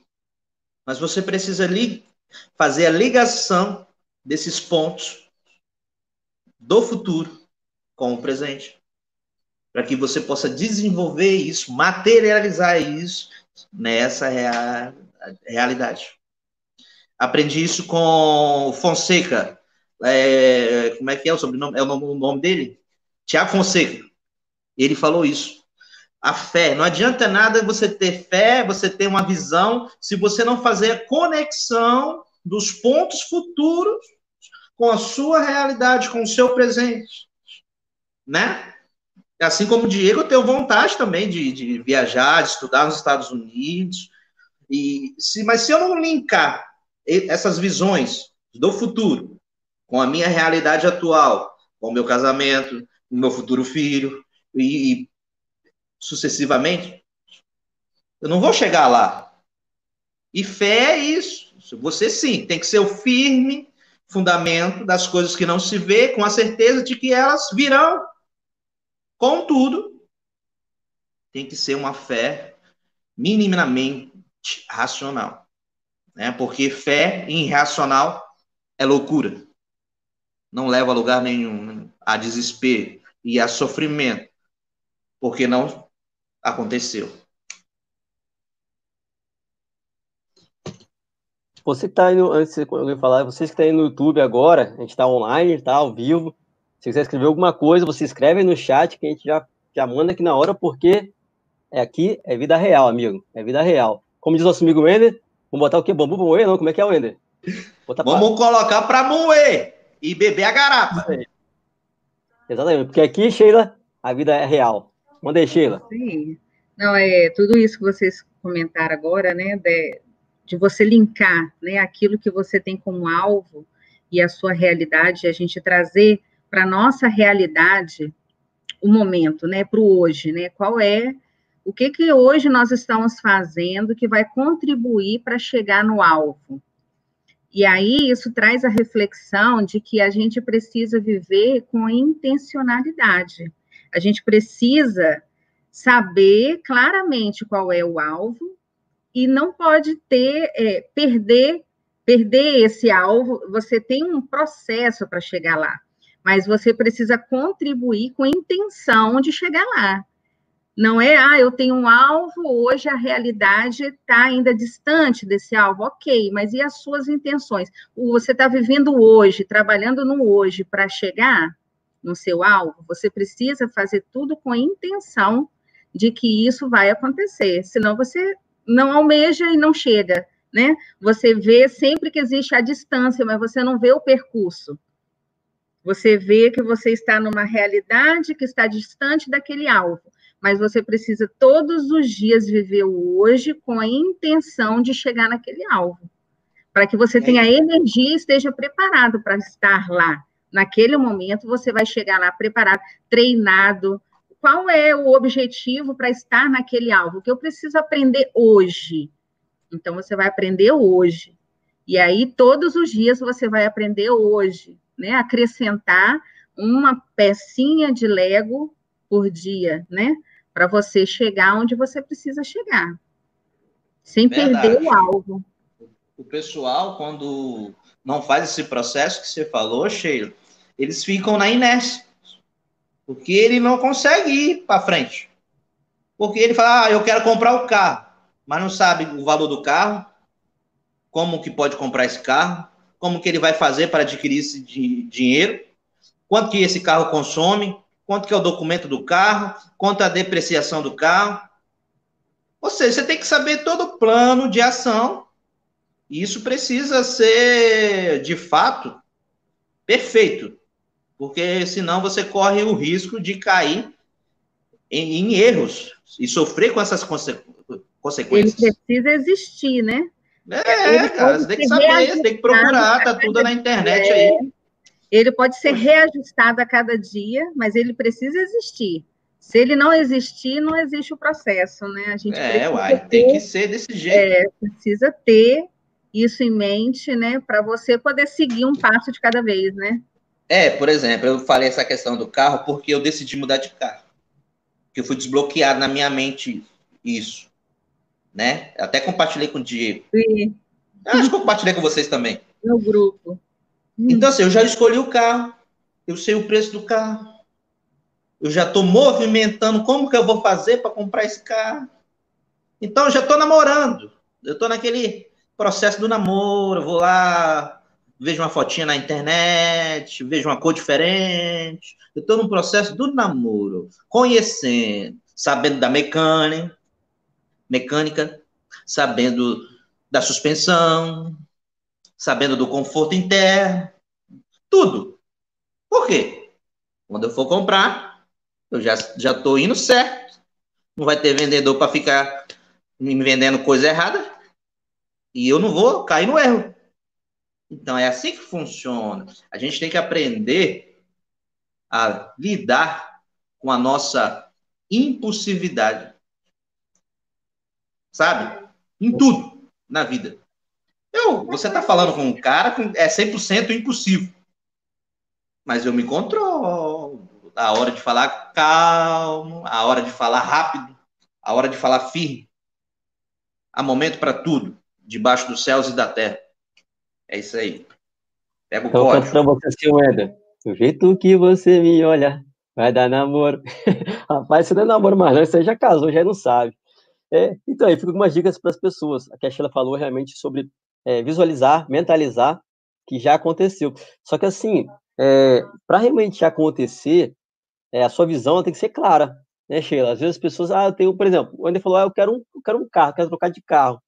Speaker 3: mas você precisa fazer a ligação desses pontos do futuro com o presente, para que você possa desenvolver isso, materializar isso nessa rea realidade. Aprendi isso com Fonseca. É, como é que é o sobrenome? É o nome, o nome dele? Tiago Fonseca. Ele falou isso. A fé. Não adianta nada você ter fé, você ter uma visão, se você não fazer a conexão dos pontos futuros com a sua realidade, com o seu presente. Né? Assim como o Diego, eu tenho vontade também de, de viajar, de estudar nos Estados Unidos. E se, mas se eu não linkar essas visões do futuro com a minha realidade atual, com o meu casamento, o meu futuro filho, e, e sucessivamente, eu não vou chegar lá. E fé é isso. Você sim, tem que ser o firme fundamento das coisas que não se vê, com a certeza de que elas virão. Contudo, tem que ser uma fé minimamente racional. Né? Porque fé irracional é loucura. Não leva a lugar nenhum, a desespero e a sofrimento, porque não aconteceu.
Speaker 1: Você que está indo, antes de eu falar, vocês que estão tá aí no YouTube agora, a gente está online, está ao vivo. Se quiser escrever alguma coisa, você escreve aí no chat que a gente já, já manda aqui na hora, porque é aqui é vida real, amigo. É vida real. Como diz nosso amigo Wender, vamos botar o quê? Bambu pra moer? Não? Como é que é, Wender?
Speaker 3: Botar vamos pra... colocar para moer e beber a garapa.
Speaker 1: Exatamente, porque aqui, Sheila, a vida é real. Manda aí, Sheila.
Speaker 2: Sim. Não, é tudo isso que vocês comentaram agora, né, de, de você linkar, né, aquilo que você tem como alvo e a sua realidade, a gente trazer para nossa realidade o momento, né, para o hoje, né, qual é o que que hoje nós estamos fazendo que vai contribuir para chegar no alvo. E aí isso traz a reflexão de que a gente precisa viver com intencionalidade. A gente precisa saber claramente qual é o alvo e não pode ter é, perder perder esse alvo. Você tem um processo para chegar lá, mas você precisa contribuir com a intenção de chegar lá. Não é, ah, eu tenho um alvo, hoje a realidade está ainda distante desse alvo, ok, mas e as suas intenções? Você está vivendo hoje, trabalhando no hoje para chegar no seu alvo, você precisa fazer tudo com a intenção de que isso vai acontecer, senão você não almeja e não chega, né? Você vê sempre que existe a distância, mas você não vê o percurso. Você vê que você está numa realidade que está distante daquele alvo, mas você precisa todos os dias viver o hoje com a intenção de chegar naquele alvo, para que você tenha energia e esteja preparado para estar lá. Naquele momento, você vai chegar lá preparado, treinado, qual é o objetivo para estar naquele alvo? O que eu preciso aprender hoje? Então, você vai aprender hoje. E aí, todos os dias, você vai aprender hoje, né? Acrescentar uma pecinha de Lego por dia, né? Para você chegar onde você precisa chegar. Sem Verdade. perder o alvo.
Speaker 3: O pessoal, quando não faz esse processo que você falou, Sheila, eles ficam na inércia. Porque ele não consegue ir para frente. Porque ele fala, ah, eu quero comprar o carro, mas não sabe o valor do carro, como que pode comprar esse carro, como que ele vai fazer para adquirir esse dinheiro, quanto que esse carro consome, quanto que é o documento do carro, quanto a depreciação do carro. Ou seja, você tem que saber todo o plano de ação. E isso precisa ser, de fato, perfeito, porque senão você corre o risco de cair em, em erros e sofrer com essas conse consequências.
Speaker 2: Ele precisa existir, né?
Speaker 3: É, cara, você tem que saber, você tem que procurar, tá tudo na internet é. aí.
Speaker 2: Ele pode ser reajustado a cada dia, mas ele precisa existir. Se ele não existir, não existe o processo, né?
Speaker 3: A gente é, uai, ter, tem que ser desse jeito.
Speaker 2: É, precisa ter isso em mente, né? Para você poder seguir um passo de cada vez, né?
Speaker 3: É, por exemplo, eu falei essa questão do carro porque eu decidi mudar de carro. Que eu fui desbloqueado na minha mente isso, né? Até compartilhei com o Diego. Sim. Acho que eu compartilhei com vocês também.
Speaker 2: No grupo.
Speaker 3: Então, assim, eu já escolhi o carro, eu sei o preço do carro, eu já estou movimentando como que eu vou fazer para comprar esse carro. Então, eu já estou namorando. Eu estou naquele processo do namoro. Vou lá, vejo uma fotinha na internet, vejo uma cor diferente. Eu estou no processo do namoro, conhecendo, sabendo da mecânica, mecânica, sabendo da suspensão, sabendo do conforto interno, tudo. Por quê? Quando eu for comprar, eu já já estou indo certo. Não vai ter vendedor para ficar me vendendo coisa errada. E eu não vou cair no erro. Então é assim que funciona. A gente tem que aprender a lidar com a nossa impulsividade. Sabe? Em tudo na vida. Eu, você está falando com um cara que é 100% impulsivo. Mas eu me controlo a hora de falar calmo, a hora de falar rápido, a hora de falar firme. Há momento para tudo, debaixo dos céus e da terra. É isso aí. Pega o então, código.
Speaker 1: Pra você, Wender. Do jeito que você me olha, vai dar namoro. (laughs) Rapaz, isso não é namoro mais, não. Você já casou, já não sabe. É, então, aí fica algumas dicas para as pessoas. A que a Sheila falou realmente sobre é, visualizar, mentalizar que já aconteceu. Só que assim, é, para realmente acontecer, é, a sua visão tem que ser clara, né, Sheila? Às vezes as pessoas, ah, eu tenho, por exemplo, o André falou, ah, eu quero um, eu quero um carro, quero trocar de carro.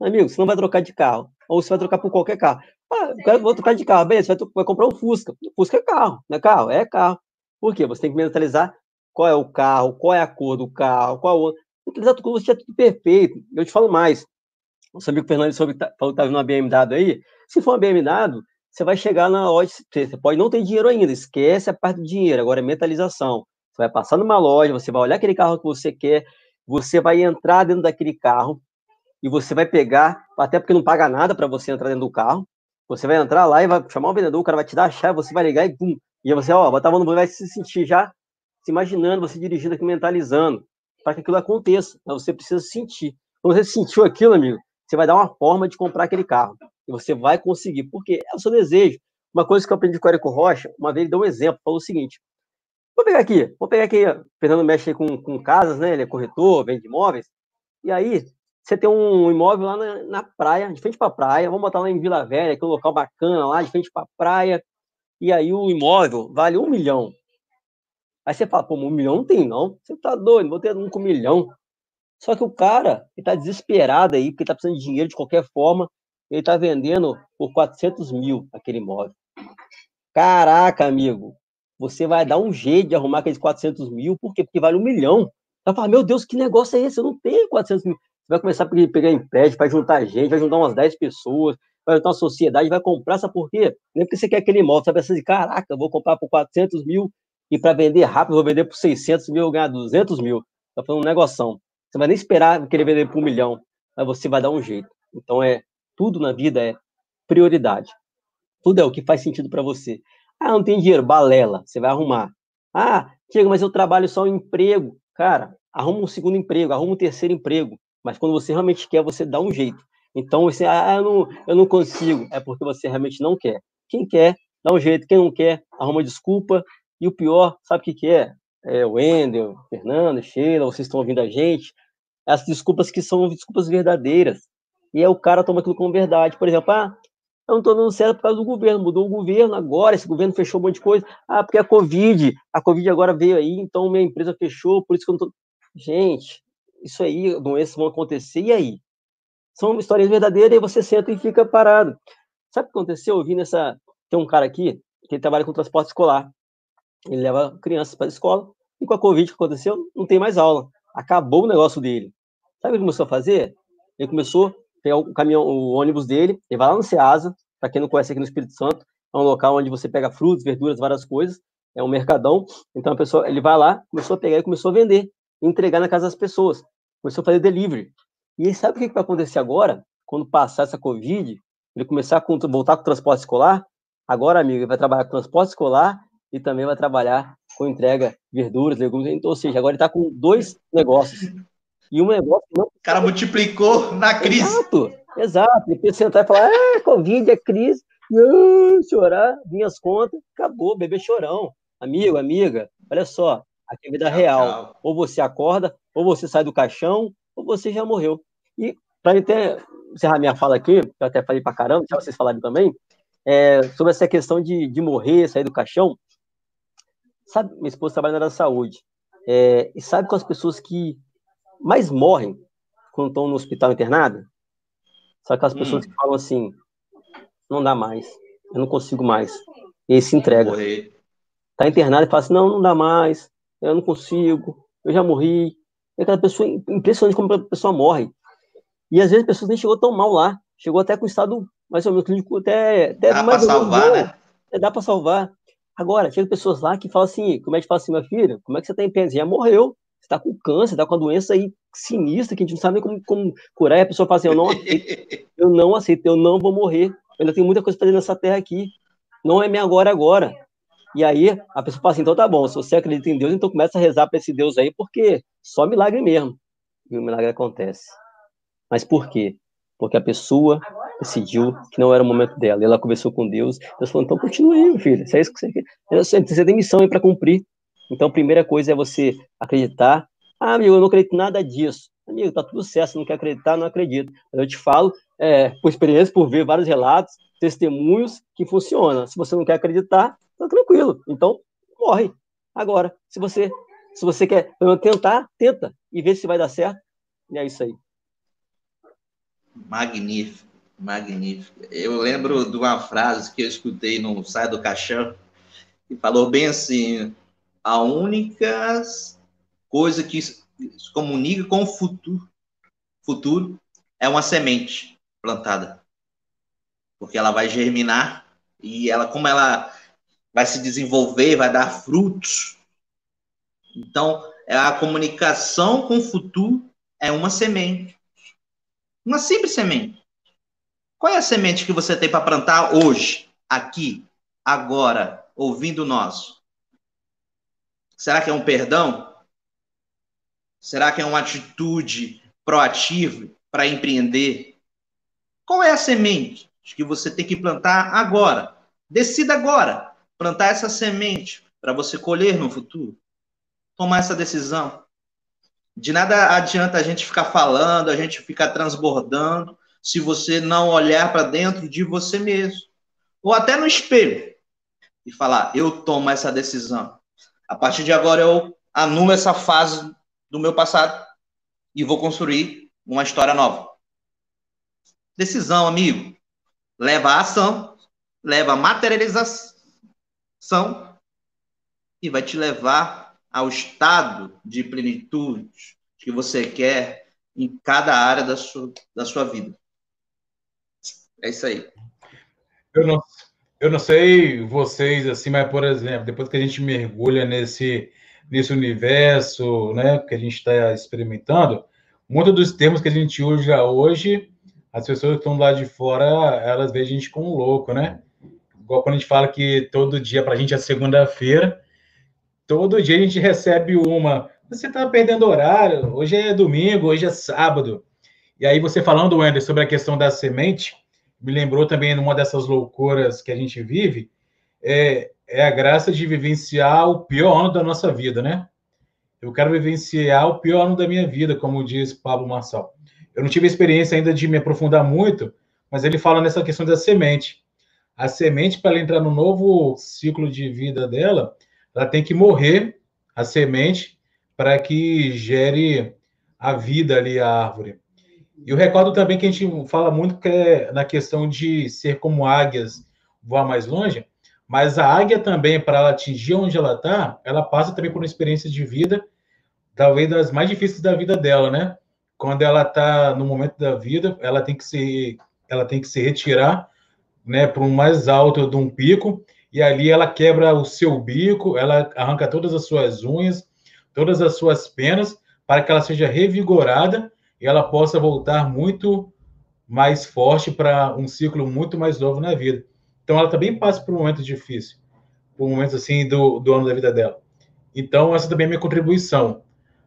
Speaker 1: Amigo, você não vai trocar de carro, ou você vai trocar por qualquer carro. Ah, eu quero, vou trocar de carro, beleza, você vai, vai comprar um Fusca. O Fusca é carro, não é carro? É carro. Por quê? Você tem que mentalizar qual é o carro, qual é a cor do carro, qual é o Mentalizar tudo, perfeito. Eu te falo mais. Nosso amigo Fernando falou que tá vendo uma BMW aí. Se for uma BMW, você vai chegar na loja, você pode não ter dinheiro ainda, esquece a parte do dinheiro, agora é mentalização. Você vai passar numa loja, você vai olhar aquele carro que você quer, você vai entrar dentro daquele carro e você vai pegar, até porque não paga nada para você entrar dentro do carro, você vai entrar lá e vai chamar o vendedor, o cara vai te dar a chave, você vai ligar e pum, e você, ó, vai se sentir já se imaginando, você dirigindo aqui, mentalizando, para que aquilo aconteça, mas você precisa sentir. Quando você sentiu aquilo, amigo, você vai dar uma forma de comprar aquele carro. E você vai conseguir, porque é o seu desejo. Uma coisa que eu aprendi com o Érico Rocha, uma vez ele deu um exemplo, falou o seguinte: vou pegar aqui, vou pegar aqui, o Fernando mexe com, com casas, né? Ele é corretor, vende imóveis. E aí, você tem um imóvel lá na, na praia, de frente para a praia, vamos botar lá em Vila Velha, que é um local bacana lá, de frente para a praia. E aí o imóvel vale um milhão. Aí você fala, pô, um milhão não tem, não. Você tá doido, vou ter um com um milhão. Só que o cara, ele tá desesperado aí, porque tá precisando de dinheiro de qualquer forma ele está vendendo por 400 mil aquele imóvel. Caraca, amigo, você vai dar um jeito de arrumar aqueles 400 mil, por quê? Porque vale um milhão. Vai falar, meu Deus, que negócio é esse? Eu não tenho 400 mil. Você vai começar a pegar empréstimo, vai juntar gente, vai juntar umas 10 pessoas, vai juntar uma sociedade, vai comprar, sabe por quê? Nem porque você quer aquele imóvel, pensar assim, caraca, eu vou comprar por 400 mil e para vender rápido, vou vender por 600 mil, ganhar 200 mil. Tá falando um negoção. Você vai nem esperar querer vender por um milhão, mas você vai dar um jeito. Então é tudo na vida é prioridade. Tudo é o que faz sentido para você. Ah, não tem dinheiro, balela, você vai arrumar. Ah, Diego, mas eu trabalho só em emprego. Cara, arruma um segundo emprego, arruma um terceiro emprego. Mas quando você realmente quer, você dá um jeito. Então, você, ah, eu não, eu não consigo. É porque você realmente não quer. Quem quer, dá um jeito. Quem não quer, arruma desculpa. E o pior, sabe o que, que é? É o Wendel, Fernando, Sheila, vocês estão ouvindo a gente. As desculpas que são desculpas verdadeiras. E aí o cara toma aquilo como verdade. Por exemplo, ah, eu não estou dando certo por causa do governo, mudou o governo agora, esse governo fechou um monte de coisa. Ah, porque a Covid, a Covid agora veio aí, então minha empresa fechou, por isso que eu não estou. Gente, isso aí, doenças vão acontecer, e aí? São histórias verdadeiras, e você senta e fica parado. Sabe o que aconteceu? Eu vi nessa. Tem um cara aqui, que trabalha com transporte escolar. Ele leva crianças para a escola, e com a Covid que aconteceu, não tem mais aula. Acabou o negócio dele. Sabe o que ele começou a fazer? Ele começou a pegar o caminhão, o ônibus dele, ele vai lá no Ceasa, para quem não conhece aqui no Espírito Santo, é um local onde você pega frutas, verduras, várias coisas, é um mercadão. Então a pessoa, ele vai lá, começou a pegar e começou a vender, entregar na casa das pessoas. Começou a fazer delivery. E sabe o que vai acontecer agora? Quando passar essa Covid, ele começar a voltar com o transporte escolar, agora, amigo, ele vai trabalhar com transporte escolar e também vai trabalhar com entrega de verduras, legumes. Então, ou seja, agora ele está com dois negócios. E um negócio não. O
Speaker 3: cara multiplicou na crise.
Speaker 1: Exato, exato. Ele sentar e falar: ah, Covid é crise, chorar, vinha as contas, acabou, bebê chorão. Amigo, amiga, olha só, aqui é vida real. Ou você acorda, ou você sai do caixão, ou você já morreu. E para até encerrar minha fala aqui, eu até falei para caramba, já vocês falaram também, é, sobre essa questão de, de morrer, sair do caixão. Sabe, minha esposa trabalha na área da saúde. É, e sabe com as pessoas que mais morrem quando estão no hospital internado? São aquelas hum. pessoas que falam assim: não dá mais, eu não consigo mais. E aí se entrega. Está internado e fala assim: não, não dá mais, eu não consigo, eu já morri. É aquela pessoa impressionante como a pessoa morre. E às vezes as pessoas nem chegou tão mal lá, chegou até com estado mais ou menos clínico, até, até
Speaker 3: dá
Speaker 1: mais
Speaker 3: para salvar, né?
Speaker 1: É, dá para salvar. Agora, chega pessoas lá que falam assim, como é que fala assim, minha filha, como é que você está em pé? Já morreu, você está com câncer, está com uma doença aí sinistra, que a gente não sabe nem como, como curar, e a pessoa fala assim, eu não aceito, eu não aceito, eu não vou morrer, eu ainda tenho muita coisa para fazer nessa terra aqui, não é minha agora, agora. E aí a pessoa fala assim, então tá bom, se você acredita em Deus, então começa a rezar para esse Deus aí, porque só milagre mesmo. E o milagre acontece. Mas por quê? Porque a pessoa decidiu que não era o momento dela. E ela conversou com Deus. Deus falou: então continue aí, meu filho. É isso que você quer. Você tem missão aí para cumprir. Então, a primeira coisa é você acreditar. Ah, amigo, eu não acredito nada disso. Amigo, tá tudo certo. Se não quer acreditar, não acredito. Eu te falo, é, por experiência, por ver vários relatos, testemunhos que funcionam. Se você não quer acreditar, tá tranquilo. Então, morre. Agora, se você se você quer tentar, tenta e vê se vai dar certo. E é isso aí.
Speaker 3: Magnífico, magnífico. Eu lembro de uma frase que eu escutei no Sai do Caixão, que falou bem assim: a única coisa que se comunica com o futuro, futuro é uma semente plantada. Porque ela vai germinar e ela, como ela vai se desenvolver, vai dar frutos. Então, a comunicação com o futuro é uma semente. Uma simples semente. Qual é a semente que você tem para plantar hoje, aqui, agora, ouvindo nós? Será que é um perdão? Será que é uma atitude proativa para empreender? Qual é a semente que você tem que plantar agora? Decida agora plantar essa semente para você colher no futuro. Tomar essa decisão. De nada adianta a gente ficar falando, a gente ficar transbordando, se você não olhar para dentro de você mesmo. Ou até no espelho e falar: eu tomo essa decisão. A partir de agora eu anulo essa fase do meu passado e vou construir uma história nova. Decisão, amigo, leva a ação, leva a materialização e vai te levar ao estado de plenitude que você quer em cada área da sua, da sua vida. É isso aí.
Speaker 4: Eu não, eu não sei vocês, assim, mas, por exemplo, depois que a gente mergulha nesse, nesse universo, né, que a gente está experimentando, muitos dos termos que a gente usa hoje, as pessoas que estão lá de fora, elas veem a gente como louco, né? Igual quando a gente fala que todo dia para a gente é segunda-feira, Todo dia a gente recebe uma. Você está perdendo horário, hoje é domingo, hoje é sábado. E aí, você falando, Wender, sobre a questão da semente, me lembrou também numa dessas loucuras que a gente vive, é, é a graça de vivenciar o pior ano da nossa vida, né? Eu quero vivenciar o pior ano da minha vida, como diz Pablo Marçal. Eu não tive a experiência ainda de me aprofundar muito, mas ele fala nessa questão da semente. A semente, para ela entrar no novo ciclo de vida dela, ela tem que morrer a semente para que gere a vida ali a árvore. E eu recordo também que a gente fala muito que é na questão de ser como águias, voar mais longe, Mas a águia também, para ela atingir onde ela está, ela passa também por uma experiência de vida, talvez das mais difíceis da vida dela, né? Quando ela está no momento da vida, ela tem que se, ela tem que se retirar, né, para um mais alto de um pico, e ali ela quebra o seu bico, ela arranca todas as suas unhas, todas as suas penas, para que ela seja revigorada e ela possa voltar muito mais forte para um ciclo muito mais novo na vida. Então, ela também passa por um momento difícil, por um momento assim do, do ano da vida dela. Então, essa também é minha contribuição,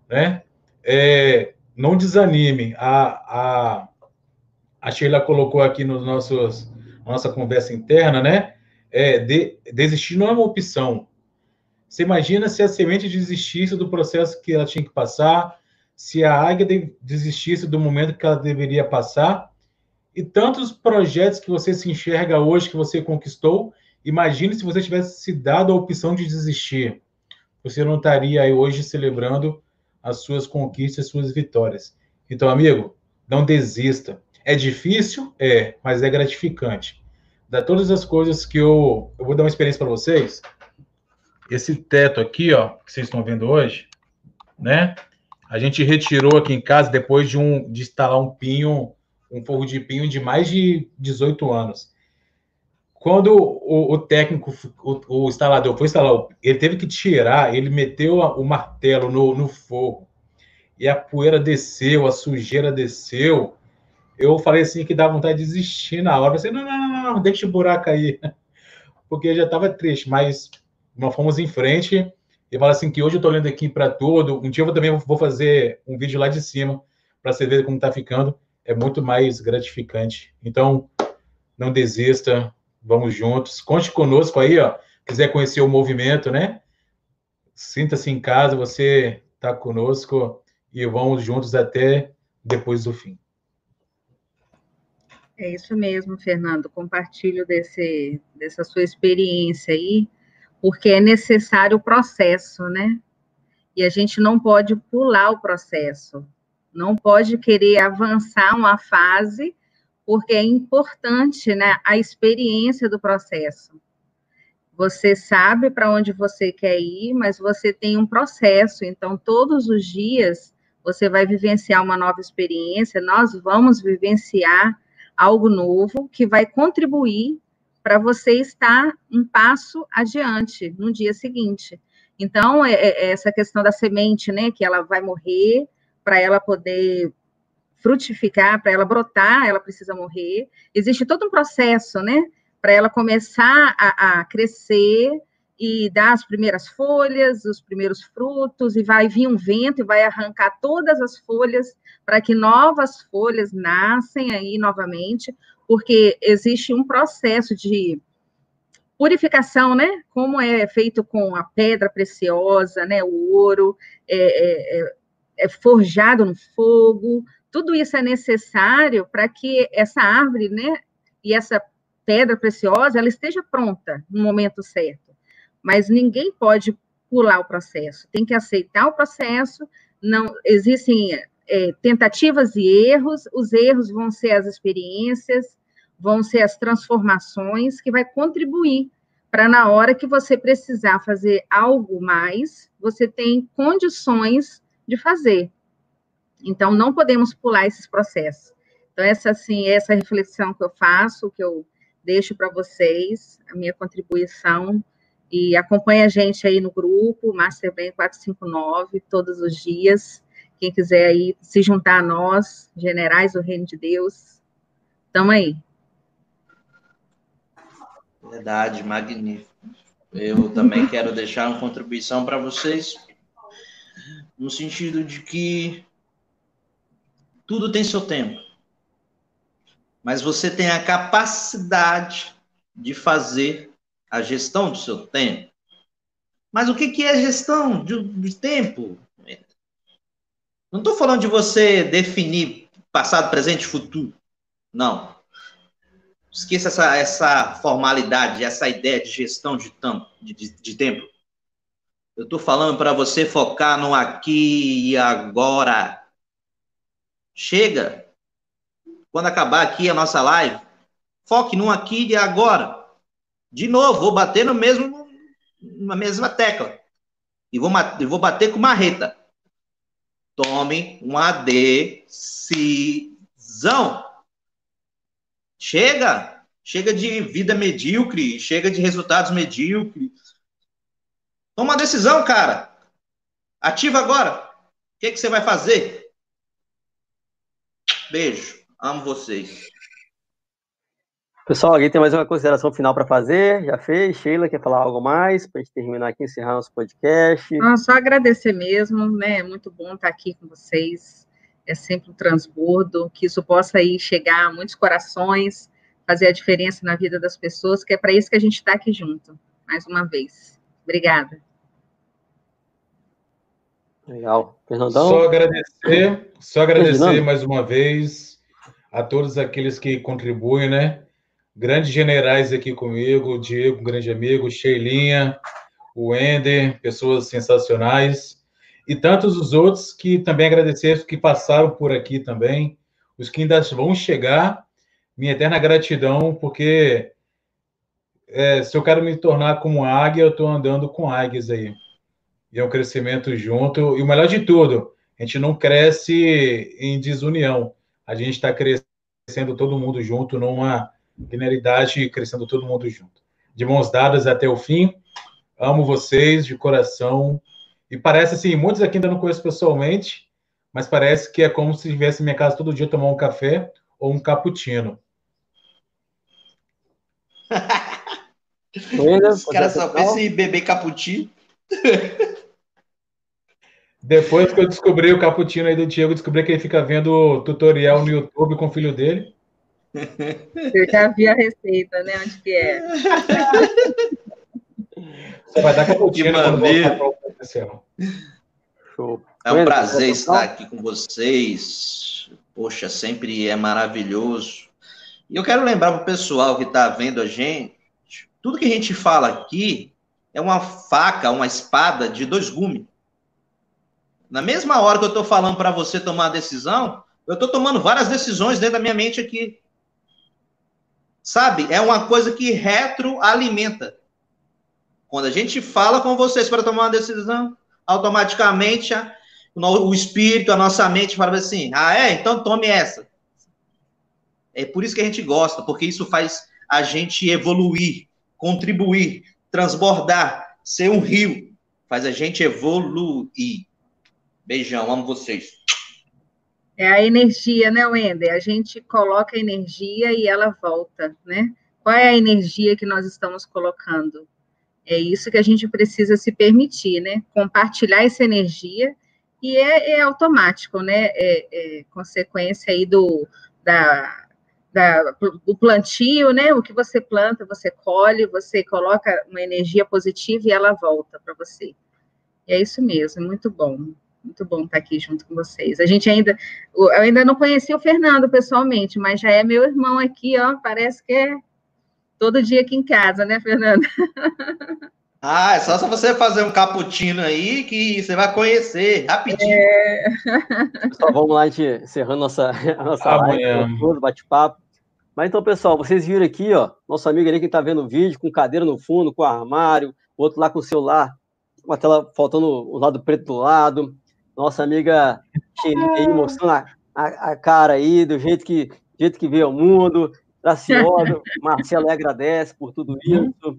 Speaker 4: né? É, não desanime. A, a, a Sheila colocou aqui nos nossos nossa conversa interna, né? É, de, desistir não é uma opção. Você imagina se a semente desistisse do processo que ela tinha que passar, se a águia desistisse do momento que ela deveria passar, e tantos projetos que você se enxerga hoje, que você conquistou, imagine se você tivesse se dado a opção de desistir. Você não estaria aí hoje celebrando as suas conquistas, as suas vitórias. Então, amigo, não desista. É difícil? É, mas é gratificante. Da todas as coisas que eu. Eu vou dar uma experiência para vocês. Esse teto aqui, ó, que vocês estão vendo hoje, né? A gente retirou aqui em casa depois de, um, de instalar um pinho um forro de pinho de mais de 18 anos. Quando o, o técnico, o, o, instalador foi instalar, ele teve que tirar, ele meteu o martelo no, no forro e a poeira desceu, a sujeira desceu. Eu falei assim que dá vontade de desistir na hora. Eu falei, não, não, não, deixa o buraco aí. (laughs) Porque já estava triste, mas nós fomos em frente. E fala assim que hoje eu estou olhando aqui para tudo. Um dia eu também vou fazer um vídeo lá de cima para você ver como está ficando é muito mais gratificante. Então, não desista, vamos juntos. Conte conosco aí, ó. Quiser conhecer o movimento, né? Sinta-se em casa, você está conosco e vamos juntos até depois do fim.
Speaker 2: É isso mesmo, Fernando. Compartilho desse, dessa sua experiência aí, porque é necessário o processo, né? E a gente não pode pular o processo. Não pode querer avançar uma fase, porque é importante né, a experiência do processo. Você sabe para onde você quer ir, mas você tem um processo, então todos os dias você vai vivenciar uma nova experiência, nós vamos vivenciar algo novo que vai contribuir para você estar um passo adiante no dia seguinte. Então, é, é essa questão da semente, né, que ela vai morrer, para ela poder frutificar, para ela brotar, ela precisa morrer. Existe todo um processo, né? Para ela começar a, a, crescer e dar as primeiras folhas, os primeiros frutos, e vai vir um vento e vai arrancar todas as folhas para que novas folhas nascem aí novamente, porque existe um processo de purificação, né? Como é feito com a pedra preciosa, né? O ouro, é, é, é é forjado no fogo, tudo isso é necessário para que essa árvore, né, e essa pedra preciosa, ela esteja pronta no momento certo. Mas ninguém pode pular o processo, tem que aceitar o processo, não existem é, tentativas e erros, os erros vão ser as experiências, vão ser as transformações que vai contribuir para na hora que você precisar fazer algo mais, você tem condições de fazer. Então, não podemos pular esses processos. Então, essa, assim, essa reflexão que eu faço, que eu deixo para vocês, a minha contribuição, e acompanha a gente aí no grupo, Masterbrain 459, todos os dias. Quem quiser aí se juntar a nós, generais do Reino de Deus, estamos aí.
Speaker 3: Verdade, magnífico. Eu também quero deixar uma contribuição para vocês no sentido de que tudo tem seu tempo. Mas você tem a capacidade de fazer a gestão do seu tempo. Mas o que, é gestão de, de tempo? Não estou falando de você definir passado, presente e futuro. Não. Esqueça essa, essa formalidade, essa ideia de gestão de, de, de tempo. Eu estou falando para você focar no aqui e agora. Chega. Quando acabar aqui a nossa live, foque no aqui e agora. De novo, vou bater no mesmo, na mesma tecla. E vou, e vou bater com marreta. Tome uma decisão. Chega. Chega de vida medíocre. Chega de resultados medíocres. Toma uma decisão, cara. Ativa agora. O que, que você vai fazer? Beijo. Amo vocês.
Speaker 1: Pessoal, alguém tem mais uma consideração final para fazer? Já fez? Sheila, quer falar algo mais para a gente terminar aqui, encerrar nosso podcast?
Speaker 2: Não, só agradecer mesmo, né? É muito bom estar aqui com vocês. É sempre um transbordo, que isso possa aí chegar a muitos corações, fazer a diferença na vida das pessoas, que é para isso que a gente está aqui junto, mais uma vez. Obrigada.
Speaker 1: Legal. Fernandão?
Speaker 4: Só agradecer, só agradecer mais uma vez a todos aqueles que contribuem, né? Grandes generais aqui comigo, Diego, um grande amigo, Sheilinha, o Ender, pessoas sensacionais, e tantos os outros que também agradecer que passaram por aqui também, os que ainda vão chegar, minha eterna gratidão, porque é, se eu quero me tornar como águia, eu estou andando com águias aí. E é um crescimento junto, e o melhor de tudo, a gente não cresce em desunião, a gente está crescendo todo mundo junto numa linearidade crescendo todo mundo junto. De mãos dadas até o fim. Amo vocês de coração. E parece assim, muitos aqui ainda não conheço pessoalmente, mas parece que é como se estivesse em minha casa todo dia tomar um café ou um cappuccino.
Speaker 3: Os caras só pensam em beber cappuccino.
Speaker 4: Depois que eu descobri o cappuccino aí do Diego, descobri que ele fica vendo tutorial no YouTube com o filho dele.
Speaker 2: Eu já vi a receita, né? Onde que é?
Speaker 4: Você vai dar cappuccino
Speaker 3: Show. É um prazer estar aqui com vocês. Poxa, sempre é maravilhoso. E eu quero lembrar para o pessoal que está vendo a gente, tudo que a gente fala aqui é uma faca, uma espada de dois gumes. Na mesma hora que eu estou falando para você tomar a decisão, eu estou tomando várias decisões dentro da minha mente aqui. Sabe? É uma coisa que retroalimenta. Quando a gente fala com vocês para tomar uma decisão, automaticamente o espírito, a nossa mente fala assim: ah, é? Então tome essa. É por isso que a gente gosta, porque isso faz a gente evoluir, contribuir, transbordar, ser um rio. Faz a gente evoluir. Beijão, amo vocês.
Speaker 2: É a energia, né, Wender? A gente coloca a energia e ela volta, né? Qual é a energia que nós estamos colocando? É isso que a gente precisa se permitir, né? Compartilhar essa energia e é, é automático, né? É, é, consequência aí do, da, da, do plantio, né? O que você planta, você colhe, você coloca uma energia positiva e ela volta para você. é isso mesmo, muito bom. Muito bom estar aqui junto com vocês. A gente ainda, eu ainda não conheci o Fernando pessoalmente, mas já é meu irmão aqui, ó. Parece que é todo dia aqui em casa, né, Fernando? (laughs)
Speaker 3: Ah, é só se você fazer um cappuccino aí que você vai conhecer rapidinho. É... (laughs)
Speaker 1: Pessoal, vamos lá, a gente encerrando nossa, nossa Amanhã. live, bate-papo. Mas então, pessoal, vocês viram aqui, ó, nosso amigo ali que está vendo o vídeo, com cadeira no fundo, com armário, o outro lá com o celular, com a tela faltando o lado preto do lado nossa amiga Xeline aí mostrando a, a, a, cara aí, do jeito que, jeito que vê o mundo, graciosa, (laughs) Marcelo agradece por tudo isso,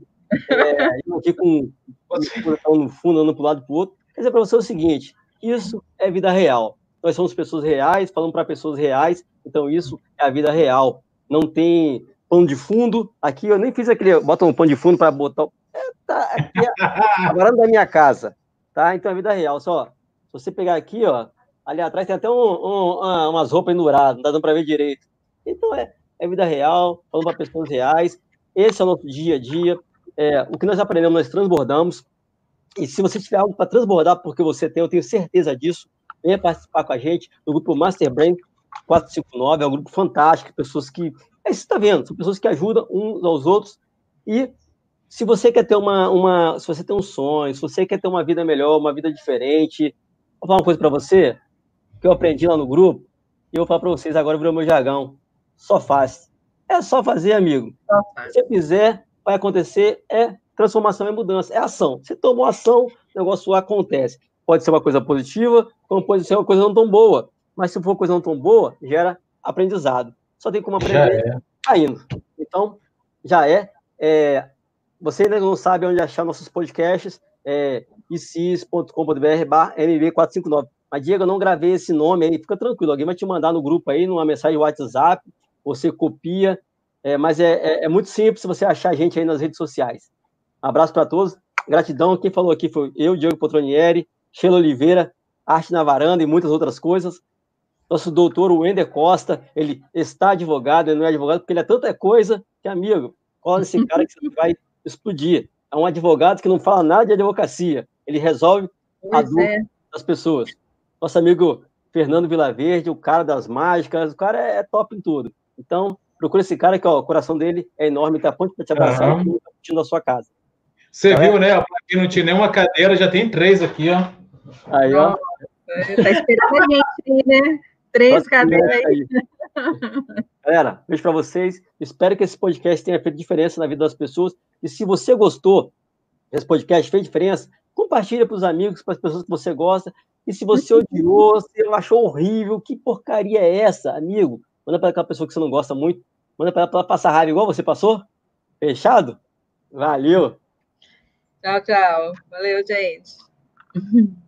Speaker 1: é, eu aqui com o no fundo, andando para um lado e para o outro, quer dizer para você o seguinte, isso é vida real, nós somos pessoas reais, falando para pessoas reais, então isso é a vida real, não tem pano de fundo, aqui eu nem fiz aquele, bota um pano de fundo para botar, é, tá, aqui é a varanda da minha casa, tá, então é a vida real, só se você pegar aqui, ó, ali atrás tem até um, um, umas roupas enduradas, não dá dando para ver direito. Então é, é vida real, falando para pessoas reais. Esse é o nosso dia a dia. É, o que nós aprendemos, nós transbordamos. E se você tiver algo para transbordar, porque você tem, eu tenho certeza disso, venha participar com a gente do grupo Master Brain 459. É um grupo fantástico, pessoas que. É isso que está vendo, são pessoas que ajudam uns aos outros. E se você quer ter uma, uma. Se você tem um sonho, se você quer ter uma vida melhor, uma vida diferente, Vou falar uma coisa para você que eu aprendi lá no grupo e eu vou falar para vocês agora, virou meu jargão. Só faz. É só fazer, amigo. Se você fizer, vai acontecer é transformação e mudança, é ação. Você tomou ação, o negócio acontece. Pode ser uma coisa positiva, como pode ser uma coisa não tão boa. Mas se for uma coisa não tão boa, gera aprendizado. Só tem como aprender é. caindo. Então, já é. é. Você ainda não sabe onde achar nossos podcasts, é icis.com.br mv459. Mas, Diego, eu não gravei esse nome aí, fica tranquilo, alguém vai te mandar no grupo aí, numa mensagem WhatsApp, você copia, é, mas é, é, é, muito simples você achar a gente aí nas redes sociais. Abraço para todos, gratidão, quem falou aqui foi eu, Diego Potronieri, Sheila Oliveira, Arte na Varanda e muitas outras coisas. Nosso doutor Wender Costa, ele está advogado, ele não é advogado, porque ele é tanta coisa que, amigo, cola nesse cara que você vai explodir. É um advogado que não fala nada de advocacia, ele resolve pois a dúvida é. das pessoas nosso amigo Fernando Vilaverde, o cara das mágicas, o cara é, é top em tudo. Então, procura esse cara que ó, o coração dele é enorme, tá pronto para te abraçar uhum. tá curtindo a sua casa.
Speaker 4: Você tá viu, né? Aqui não tinha nenhuma cadeira, já tem três aqui, ó.
Speaker 2: Aí, ó. Tá esperando a gente aí, né? Três Nossa, cadeiras aí.
Speaker 1: Galera, beijo para vocês. Espero que esse podcast tenha feito diferença na vida das pessoas. E se você gostou, esse podcast fez diferença, compartilha para os amigos, para as pessoas que você gosta. E se você odiou, se achou horrível, que porcaria é essa, amigo? Manda para aquela pessoa que você não gosta muito. Manda para ela passar raiva igual você passou. Fechado? Valeu.
Speaker 2: Tchau, tchau. Valeu, gente. (laughs)